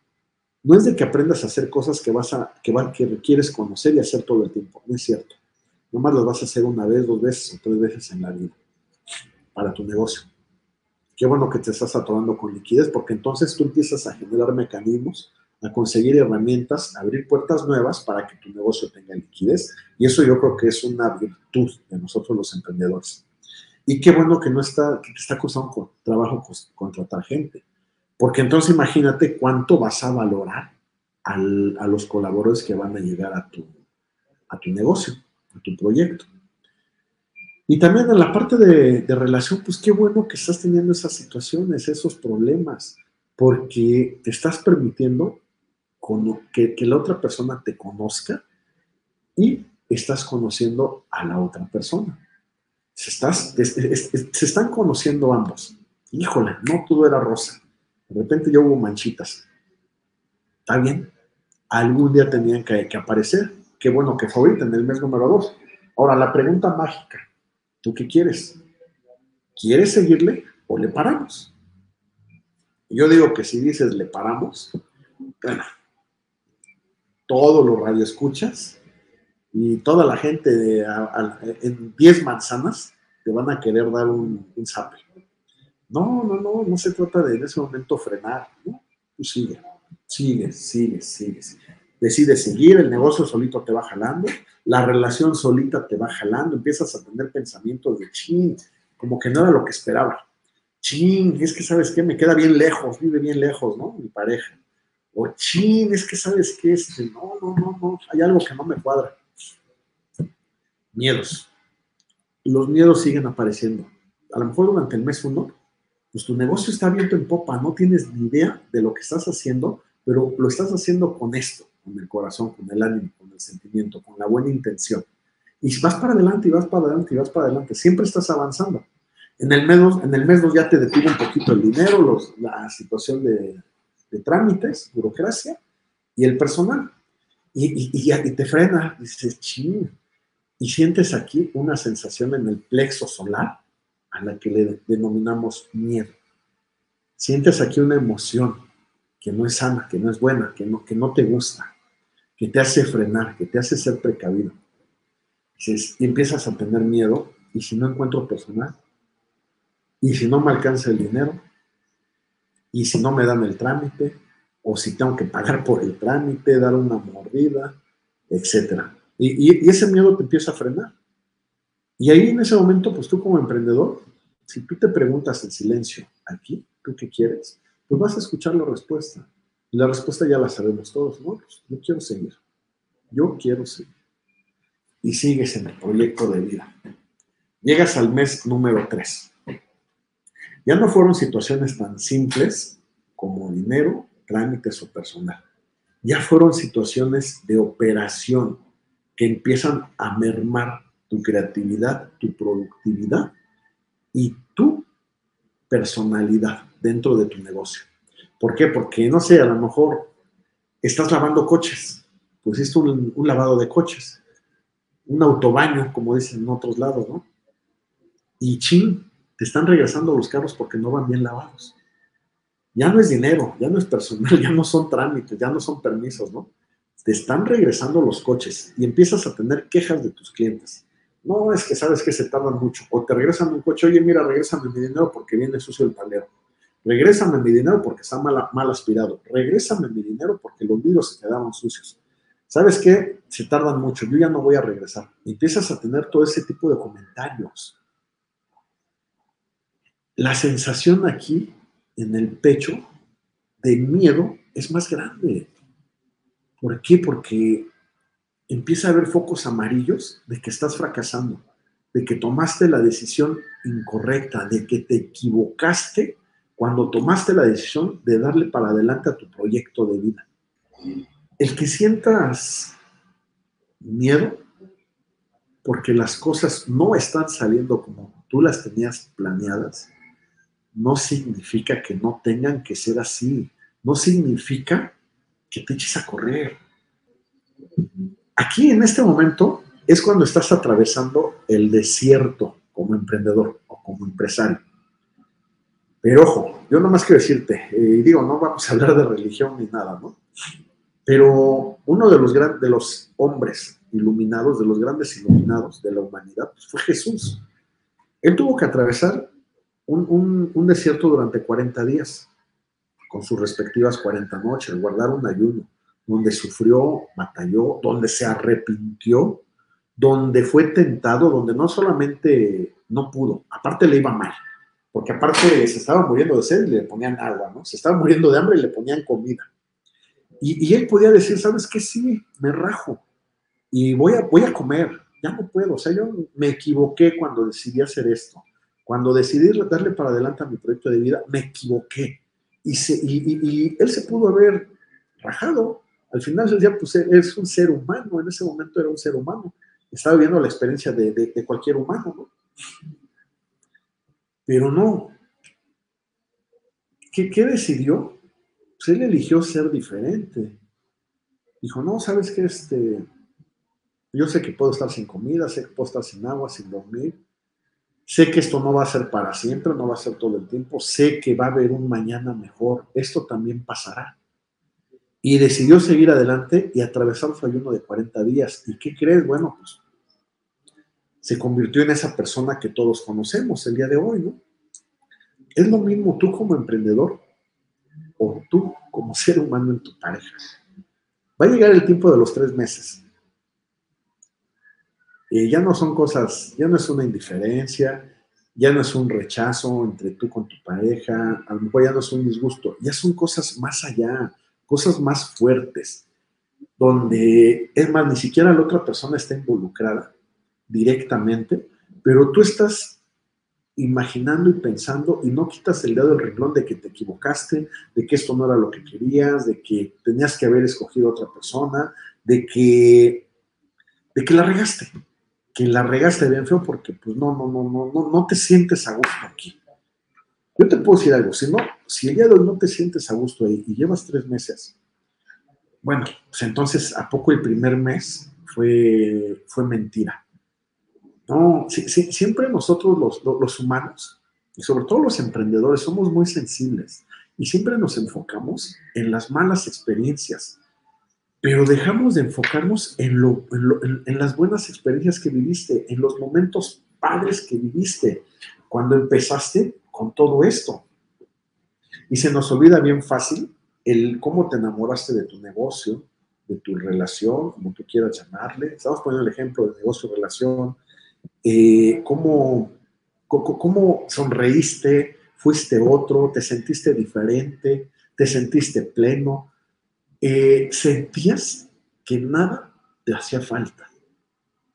no es de que aprendas a hacer cosas que vas a, que, requieres conocer y hacer todo el tiempo, no es cierto. Nomás las vas a hacer una vez, dos veces o tres veces en la vida para tu negocio. Qué bueno que te estás atorando con liquidez, porque entonces tú empiezas a generar mecanismos, a conseguir herramientas, a abrir puertas nuevas para que tu negocio tenga liquidez. Y eso yo creo que es una virtud de nosotros los emprendedores. Y qué bueno que no está, que te está costando trabajo contratar gente porque entonces imagínate cuánto vas a valorar a los colaboradores que van a llegar a tu, a tu negocio, a tu proyecto. Y también en la parte de, relación, pues qué bueno que estás teniendo esas situaciones, esos problemas, porque te estás permitiendo que, la otra persona te conozca y estás conociendo a la otra persona. Se, se están conociendo ambos. Híjole, no todo era rosa. De repente ya hubo manchitas. Está bien. Algún día tenían que, aparecer. Qué bueno que fue ahorita en el mes número dos. Ahora, la pregunta mágica. ¿Tú qué quieres? ¿Quieres seguirle o le paramos? Yo digo que si dices le paramos, bueno, todos los radioescuchas y toda la gente en 10 manzanas te van a querer dar un, un. No, no, no, no se trata de en ese momento frenar, ¿no? Tú sigue, sigue, sigue, sigue. Decides seguir, el negocio solito te va jalando, la relación solita te va jalando, empiezas a tener pensamientos de ching, como que no era lo que esperaba. Ching, es que sabes qué, me queda bien lejos, vive bien lejos, ¿no? Mi pareja. O ching, es que sabes qué, este, no, no, no, no, hay algo que no me cuadra. Miedos. Los miedos siguen apareciendo. A lo mejor durante el mes uno pues tu negocio está abierto en popa, no tienes ni idea de lo que estás haciendo, pero lo estás haciendo con esto, con el corazón, con el ánimo, con el sentimiento, con la buena intención. Y vas para adelante y vas para adelante y vas para adelante, siempre estás avanzando. En el mes 2, en el mes ya te detiene un poquito el dinero, los, la situación de, trámites, burocracia y el personal. Y, y, te frena, dices, ching. Y sientes aquí una sensación en el plexo solar a la que le denominamos miedo. Sientes aquí una emoción que no es sana, que no es buena, que no, que no te gusta, que te hace frenar, que te hace ser precavido. Y empiezas a tener miedo, y si no encuentro personal, y si no me alcanza el dinero, y si no me dan el trámite, o si tengo que pagar por el trámite, dar una mordida, etc. y ese miedo te empieza a frenar. Y ahí en ese momento, pues tú como emprendedor, si tú te preguntas en silencio, aquí, ¿tú qué quieres? Pues vas a escuchar la respuesta. Y la respuesta ya la sabemos todos, ¿no? Pues yo quiero seguir. Yo quiero seguir. Y sigues en el proyecto de vida. Llegas al mes número 3. Ya no fueron situaciones tan simples como dinero, trámites o personal. Ya fueron situaciones de operación que empiezan a mermar tu creatividad, tu productividad y tu personalidad dentro de tu negocio. ¿Por qué? Porque, no sé, a lo mejor estás lavando coches, es un, un lavado de coches, un autobaño, como dicen en otros lados, ¿no? Y chin, te están regresando los carros porque no van bien lavados. ya no es dinero, ya no es personal, ya no son trámites, ya no son permisos, ¿no? Te están regresando los coches y empiezas a tener quejas de tus clientes. No, es que sabes que se tardan mucho. O te regresan un coche, oye, mira, regrésame mi dinero porque viene sucio el tablero. Regrésame mi dinero porque está mal, aspirado. Regrésame mi dinero porque los vidrios se quedaron sucios. ¿Sabes qué? Se tardan mucho, yo ya no voy a regresar. empiezas a tener todo ese tipo de comentarios. La sensación aquí, en el pecho, de miedo, es más grande. ¿Por qué? Porque empieza a haber focos amarillos de que estás fracasando, de que tomaste la decisión incorrecta, de que te equivocaste cuando tomaste la decisión de darle para adelante a tu proyecto de vida. El que sientas miedo porque las cosas no están saliendo como tú las tenías planeadas, no significa que no tengan que ser así, no significa que te eches a correr. Aquí en este momento es cuando estás atravesando el desierto como emprendedor o como empresario. Pero ojo, yo más quiero decirte, eh, digo, no vamos a hablar de religión ni nada, ¿no? Pero uno de los, de los hombres iluminados, de los grandes iluminados de la humanidad, pues, fue Jesús. Él tuvo que atravesar un, un, desierto durante 40 días, con sus respectivas 40 noches, guardar un ayuno, donde sufrió, batalló, donde se arrepintió, donde fue tentado, donde no solamente no pudo, aparte le iba mal, porque aparte se estaba muriendo de sed y le ponían agua, ¿no? Se estaba muriendo de hambre y le ponían comida. Y, y él podía decir, ¿sabes qué? Sí, me rajo y voy a, voy a comer, ya no puedo, o sea, yo me equivoqué cuando decidí hacer esto cuando decidí darle para adelante a mi proyecto de vida, me equivoqué. Y, y, él se pudo haber rajado. Al final del día, pues es un ser humano. En ese momento era un ser humano. Estaba viviendo la experiencia de, cualquier humano, ¿no? Pero no. ¿Qué, ¿Qué, decidió? Pues él eligió ser diferente. Dijo, no, ¿sabes qué? Este, yo sé que puedo estar sin comida, sé que puedo estar sin agua, sin dormir, Sé que esto no va a ser para siempre, no va a ser todo el tiempo. Sé que va a haber un mañana mejor. Esto también pasará. Y decidió seguir adelante y atravesar su ayuno de 40 días. ¿Y qué crees? Bueno, pues se convirtió en esa persona que todos conocemos el día de hoy, ¿no? Es lo mismo tú como emprendedor o tú como ser humano en tu pareja. Va a llegar el tiempo de los tres meses ya no son cosas, ya no es una indiferencia, ya no es un rechazo entre tú con tu pareja, a lo mejor ya no es un disgusto, ya son cosas más allá, cosas más fuertes, donde es más, ni siquiera la otra persona está involucrada directamente, pero tú estás imaginando y pensando y no quitas el dedo del renglón de que te equivocaste, de que esto no era lo que querías, de que tenías que haber escogido a otra persona, de que, de que la regaste que la regaste bien feo porque pues no, no, no, no, no, no te sientes a gusto aquí. Yo te puedo decir algo, si no, si el día de hoy no te sientes a gusto y llevas tres meses, bueno, pues entonces a poco el primer mes fue, fue mentira. No, siempre nosotros los, los humanos, y sobre todo los emprendedores, somos muy sensibles y siempre nos enfocamos en las malas experiencias, pero dejamos de enfocarnos en, lo, en, las buenas experiencias que viviste, en los momentos padres que viviste cuando empezaste con todo esto. Y se nos olvida bien fácil el cómo te enamoraste de tu negocio, de tu relación, como tú quieras llamarle. Estamos poniendo el ejemplo de negocio, relación, eh, cómo, cómo sonreíste, fuiste otro, te sentiste diferente, te sentiste pleno, eh, sentías que nada te hacía falta,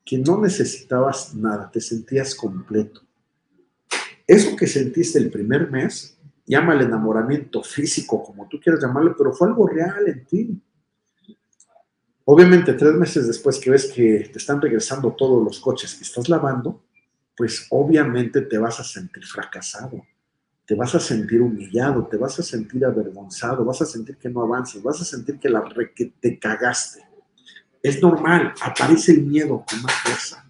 que no necesitabas nada, te sentías completo. Eso que sentiste el primer mes, llama el enamoramiento físico, como tú quieras llamarlo, pero fue algo real en ti. Obviamente, tres meses después que ves que te están regresando todos los coches que estás lavando, pues obviamente te vas a sentir fracasado te vas a sentir humillado, te vas a sentir avergonzado, vas a sentir que no avanzas, vas a sentir que, la que te cagaste. Es normal, aparece el miedo con más fuerza.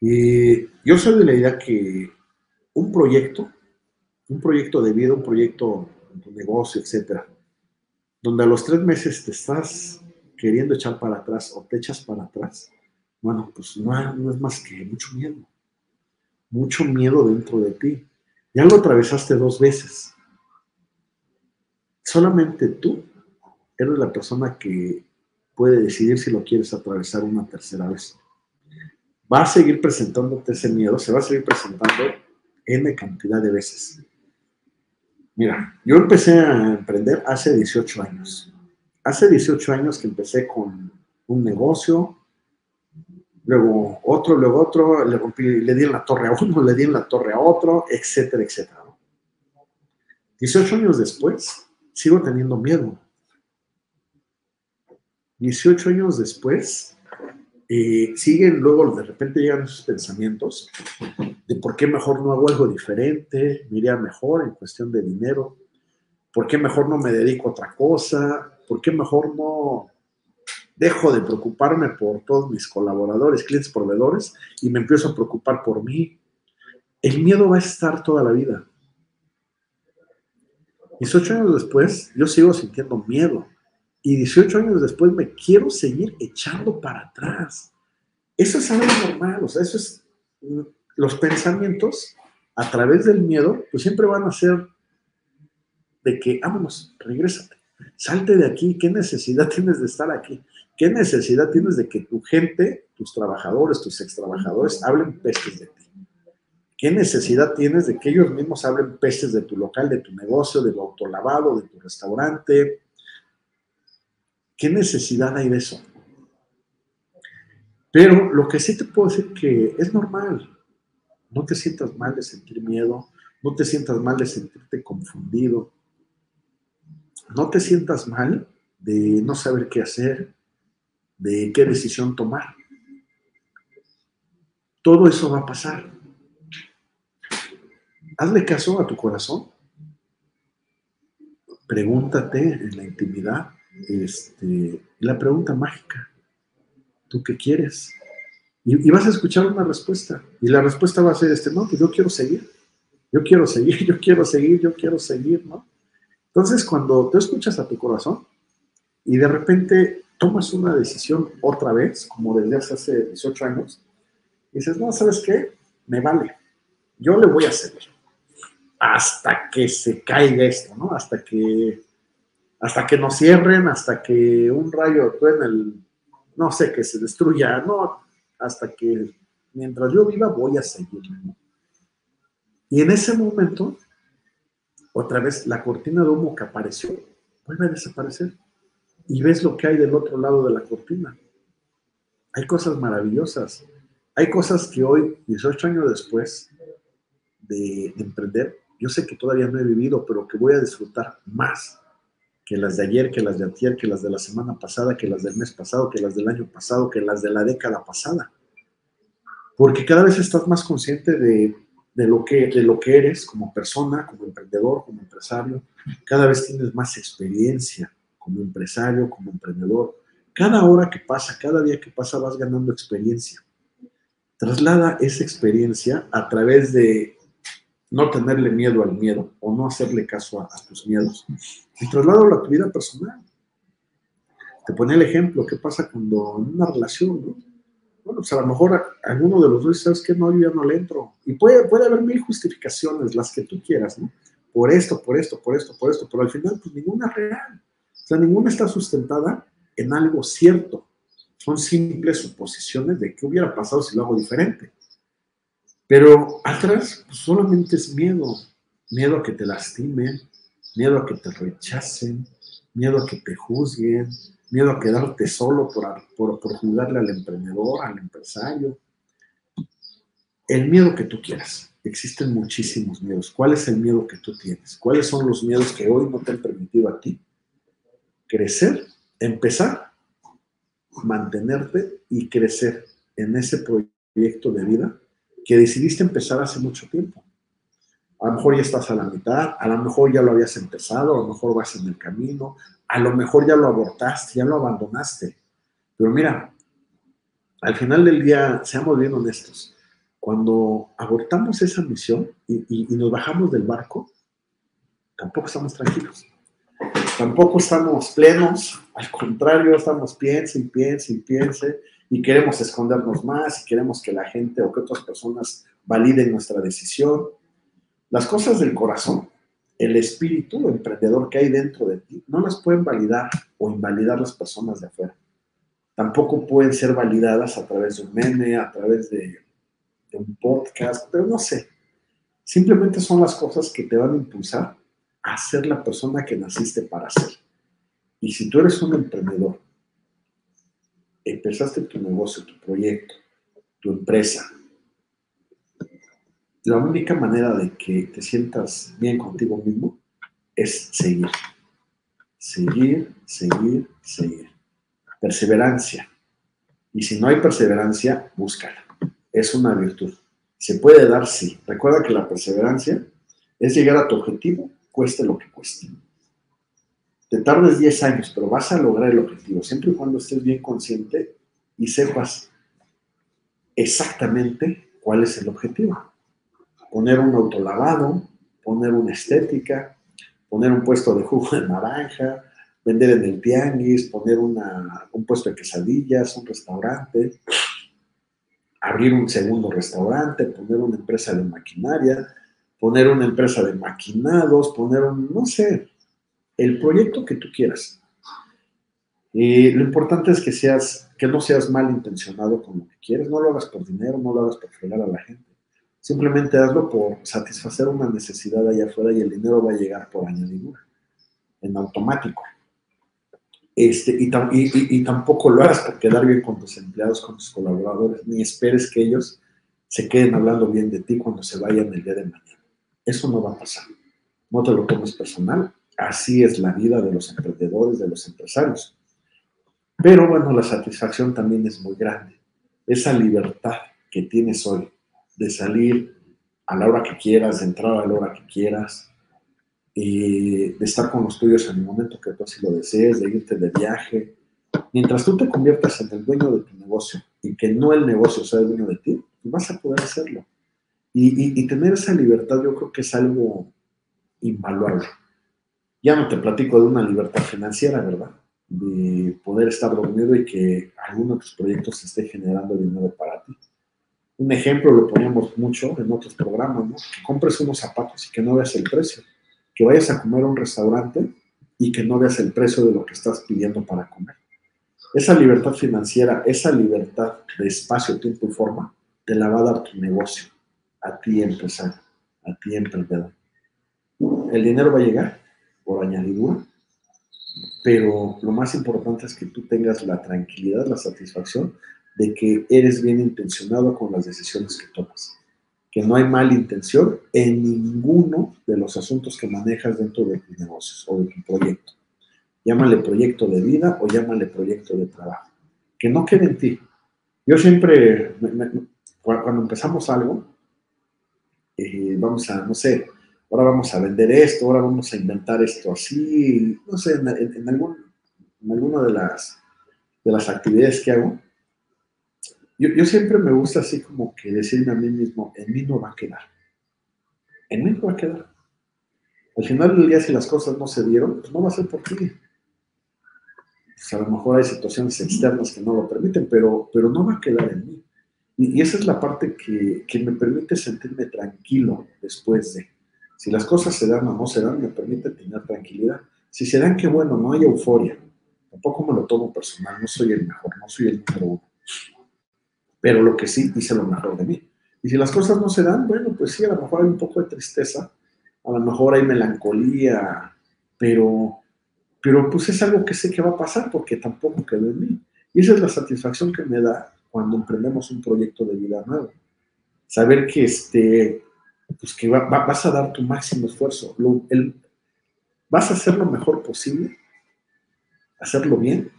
yo soy de la idea que un proyecto, un proyecto de vida, un proyecto tu negocio, etcétera, donde a los tres meses te estás queriendo echar para atrás o te echas para atrás, bueno, pues no, no es más que mucho miedo, mucho miedo dentro de ti. Ya lo atravesaste dos veces. Solamente tú eres la persona que puede decidir si lo quieres atravesar una tercera vez. Va a seguir presentándote ese miedo, se va a seguir presentando N cantidad de veces. Mira, yo empecé a emprender hace 18 años. Hace 18 años que empecé con un negocio, luego otro, luego otro, le, rompí, le di en la torre a uno, le di en la torre a otro, etcétera, etcétera. 18 años después, sigo teniendo miedo. 18 años después, eh, siguen luego, de repente llegan esos pensamientos por qué mejor no hago algo diferente, me iría mejor en cuestión de dinero, por qué mejor no me dedico a otra cosa, por qué mejor no dejo de preocuparme por todos mis colaboradores, clientes, proveedores y me empiezo a preocupar por mí. El miedo va a estar toda la vida. 18 años después, yo sigo sintiendo miedo y 18 años después me quiero seguir echando para atrás. Eso es algo normal, o sea, eso es, los pensamientos a través del miedo, pues siempre van a ser de que, vámonos, regrésate, salte de aquí, ¿qué necesidad tienes de estar aquí? ¿Qué necesidad tienes de que tu gente, tus trabajadores, tus extrabajadores hablen pestes de ti? ¿Qué necesidad tienes de que ellos mismos hablen pestes de tu local, de tu negocio, de tu autolavado, de tu restaurante, ¿Qué necesidad hay de eso? Pero lo que sí te puedo decir que es normal. No te sientas mal de sentir miedo, no te sientas mal de sentirte confundido, no te sientas mal de no saber qué hacer, de qué decisión tomar. Todo eso va a pasar. Hazle caso a tu corazón. Pregúntate en la intimidad este, la pregunta mágica, ¿tú qué quieres? Y, vas a escuchar una respuesta. Y la respuesta va a ser, este, no, pues yo quiero seguir, yo quiero seguir, yo quiero seguir, yo quiero seguir, ¿no? Entonces, cuando tú escuchas a tu corazón y de repente tomas una decisión otra vez, como desde hace 18 años, dices, no, ¿sabes qué? Me vale, yo le voy a seguir hasta que se caiga esto, ¿no? Hasta que hasta que nos cierren, hasta que un rayo en el, no sé, que se destruya, no, hasta que mientras yo viva voy a seguir. Y en ese momento, otra vez la cortina de humo que apareció vuelve a desaparecer. Y ves lo que hay del otro lado de la cortina. Hay cosas maravillosas. Hay cosas que hoy, 18 años después de, de emprender, yo sé que todavía no he vivido, pero que voy a disfrutar más que las de ayer, que las de ayer, que las de la semana pasada, que las del mes pasado, que las del año pasado, que las de la década pasada. Porque cada vez estás más consciente de, lo, que, de lo que eres como persona, como emprendedor, como empresario. Cada vez tienes más experiencia como empresario, como emprendedor. Cada hora que pasa, cada día que pasa vas ganando experiencia. Traslada esa experiencia a través de no tenerle miedo al miedo o no hacerle caso a, tus miedos. Y traslado a tu vida personal. Te pone el ejemplo, ¿qué pasa cuando en una relación, ¿no? Bueno, pues a lo mejor alguno de los dos, ¿sabes que No, yo ya no le entro. Y puede, puede haber mil justificaciones, las que tú quieras, ¿no? Por esto, por esto, por esto, por esto, pero al final, pues ninguna es real. O sea, ninguna está sustentada en algo cierto. Son simples suposiciones de qué hubiera pasado si lo hago diferente. Pero atrás pues, solamente es miedo, miedo a que te lastimen, miedo a que te rechacen, miedo a que te juzguen, miedo a quedarte solo por, por, por juzgarle al emprendedor, al empresario. El miedo que tú quieras. Existen muchísimos miedos. ¿Cuál es el miedo que tú tienes? ¿Cuáles son los miedos que hoy no te han permitido a ti crecer, empezar, mantenerte y crecer en ese proyecto de vida que decidiste empezar hace mucho tiempo. A lo mejor ya estás a la mitad, a lo mejor ya lo habías empezado, a lo mejor vas en el camino, a lo mejor ya lo abortaste, ya lo abandonaste. Pero mira, al final del día, seamos bien honestos, cuando abortamos esa misión y, nos bajamos del barco, tampoco estamos tranquilos. Tampoco estamos plenos, al contrario, estamos piense y piense y piense y queremos escondernos más y queremos que la gente o que otras personas validen nuestra decisión. Las cosas del corazón, el espíritu emprendedor que hay dentro de ti, no las pueden validar o invalidar las personas de afuera. Tampoco pueden ser validadas a través de un meme, a través de, de un podcast, pero no sé. Simplemente son las cosas que te van a impulsar a ser la persona que naciste para ser. Y si tú eres un emprendedor, empezaste tu negocio, tu proyecto, tu empresa, la única manera de que te sientas bien contigo mismo es seguir. Seguir, seguir, seguir. Perseverancia. Y si no hay perseverancia, búscala. Es una virtud. Se puede dar, sí. Recuerda que la perseverancia es llegar a tu objetivo cueste lo que cueste. Te tardes 10 años, pero vas a lograr el objetivo, siempre y cuando estés bien consciente y sepas exactamente cuál es el objetivo. Poner un autolavado, poner una estética, poner un puesto de jugo de naranja, vender en el tianguis, poner una, un puesto de quesadillas, un restaurante, abrir un segundo restaurante, poner una empresa de maquinaria, poner una empresa de maquinados, poner un, no sé, el proyecto que tú quieras. Y lo importante es que seas, que no seas malintencionado con lo que quieres, no lo hagas por dinero, no lo hagas por fregar a la gente. Simplemente hazlo por satisfacer una necesidad allá afuera y el dinero va a llegar por añadidura, en automático. Este, y, y, y, tampoco lo hagas por quedar bien con tus empleados, con tus colaboradores, ni esperes que ellos se queden hablando bien de ti cuando se vayan el día de mañana. Eso no va a pasar. No te lo tomes personal. Así es la vida de los emprendedores, de los empresarios. Pero bueno, la satisfacción también es muy grande. Esa libertad que tienes hoy de salir a la hora que quieras, de entrar a la hora que quieras, y de estar con los tuyos en el momento que tú así lo desees, de irte de viaje. Mientras tú te conviertas en el dueño de tu negocio y que no el negocio sea el dueño de ti, vas a poder hacerlo. Y, tener esa libertad yo creo que es algo invaluable. Ya no te platico de una libertad financiera, ¿verdad? De poder estar dormido y que alguno de tus proyectos esté generando dinero para ti. Un ejemplo lo ponemos mucho en otros programas, ¿no? Que compres unos zapatos y que no veas el precio. Que vayas a comer a un restaurante y que no veas el precio de lo que estás pidiendo para comer. Esa libertad financiera, esa libertad de espacio, tiempo y forma, te la va a dar tu negocio a ti empresario, a ti emprendedor. El dinero va a llegar por añadidura, pero lo más importante es que tú tengas la tranquilidad, la satisfacción de que eres bien intencionado con las decisiones que tomas, que no hay mala intención en ninguno de los asuntos que manejas dentro de tus negocios o de tu proyecto. Llámale proyecto de vida o llámale proyecto de trabajo. Que no quede en ti. Yo siempre, cuando empezamos algo, eh, vamos a, no sé, ahora vamos a vender esto, ahora vamos a inventar esto así, no sé, en, algún, en alguna de las, de las actividades que hago, yo, yo, siempre me gusta así como que decirme a mí mismo, en mí no va a quedar, en mí no va a quedar. Al final del día, si las cosas no se dieron, pues no va a ser por ti. Pues a lo mejor hay situaciones externas que no lo permiten, pero, pero no va a quedar en mí. Y, esa es la parte que, que, me permite sentirme tranquilo después de. Si las cosas se dan o no se dan, me permite tener tranquilidad. Si se dan, qué bueno, no hay euforia. Tampoco me lo tomo personal, no soy el mejor, no soy el número uno. Pero lo que sí, hice lo mejor de mí. Y si las cosas no se dan, bueno, pues sí, a lo mejor hay un poco de tristeza, a lo mejor hay melancolía, pero, pero pues es algo que sé que va a pasar porque tampoco quedó en mí. Y esa es la satisfacción que me da cuando emprendemos un proyecto de vida nuevo. Saber que, este, pues que vas a dar tu máximo esfuerzo. el, vas a hacer lo mejor posible, hacerlo bien,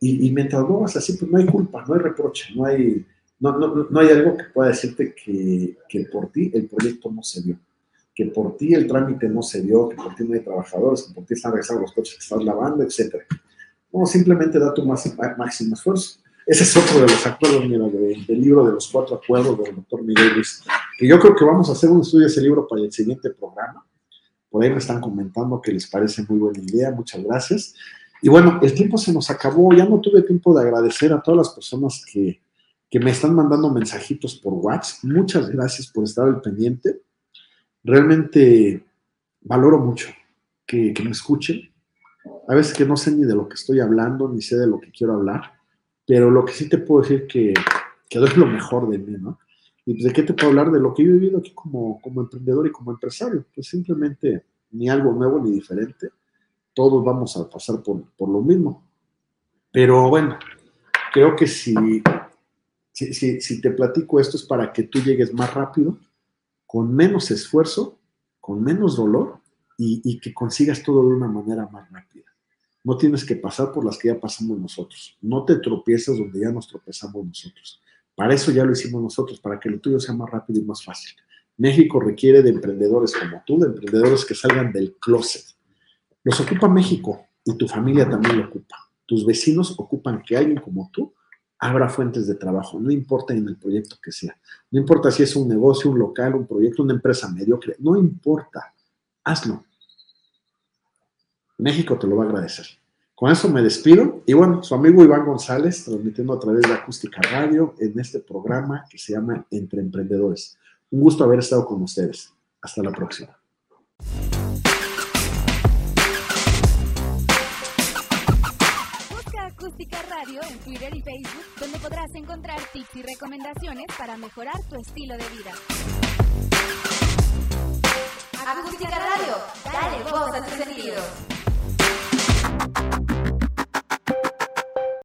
y, mientras lo hagas así, pues no hay culpa, no hay reproche, no hay, no, no, no hay algo que pueda decirte que, que, por ti el proyecto no se dio, que por ti el trámite no se dio, que por ti no hay trabajadores, que por ti están regresando los coches que estás lavando, etc. No, simplemente da tu máximo esfuerzo. Ese es otro de los acuerdos, mira, del libro de los cuatro acuerdos del doctor Miguel Luis, que yo creo que vamos a hacer un estudio de ese libro para el siguiente programa, Por ahí me están comentando que les parece muy buena idea. Muchas gracias. Y bueno, el tiempo se nos acabó. Ya no tuve tiempo de agradecer a todas las personas que, que me están mandando mensajitos por WhatsApp. Muchas gracias por estar al pendiente. Realmente valoro mucho que, que me escuchen. A veces que no sé ni de lo que estoy hablando, ni sé de lo que quiero hablar, pero lo que sí te puedo decir que, que doy lo mejor de mí, ¿no? ¿Y pues, de qué te puedo hablar? De lo que yo he vivido aquí como, como emprendedor y como empresario. Pues simplemente ni algo nuevo ni diferente. Todos vamos a pasar por, por lo mismo. Pero bueno, creo que si, si, si, si te platico esto es para que tú llegues más rápido, con menos esfuerzo, con menos dolor y, y que consigas todo de una manera más rápida. No tienes que pasar por las que ya pasamos nosotros. No te tropieces donde ya nos tropezamos nosotros. Para eso ya lo hicimos nosotros, para que lo tuyo sea más rápido y más fácil. México requiere de emprendedores como tú, de emprendedores que salgan del closet. Los ocupa México y tu familia también lo ocupa. Tus vecinos ocupan que alguien como tú abra fuentes de trabajo, no importa en el proyecto que sea. No importa si es un negocio, un local, un proyecto, una empresa mediocre, no importa. Hazlo. México te lo va a agradecer. Con eso me despido. Y bueno, su amigo Iván González, transmitiendo a través de Acústica Radio en este programa que se llama Entre Emprendedores. Un gusto haber estado con ustedes. Hasta la próxima. Busca Acústica Radio en Twitter y Facebook, donde podrás encontrar tips y recomendaciones para mejorar tu estilo de vida. Acústica Radio, dale voz a tus sentidos.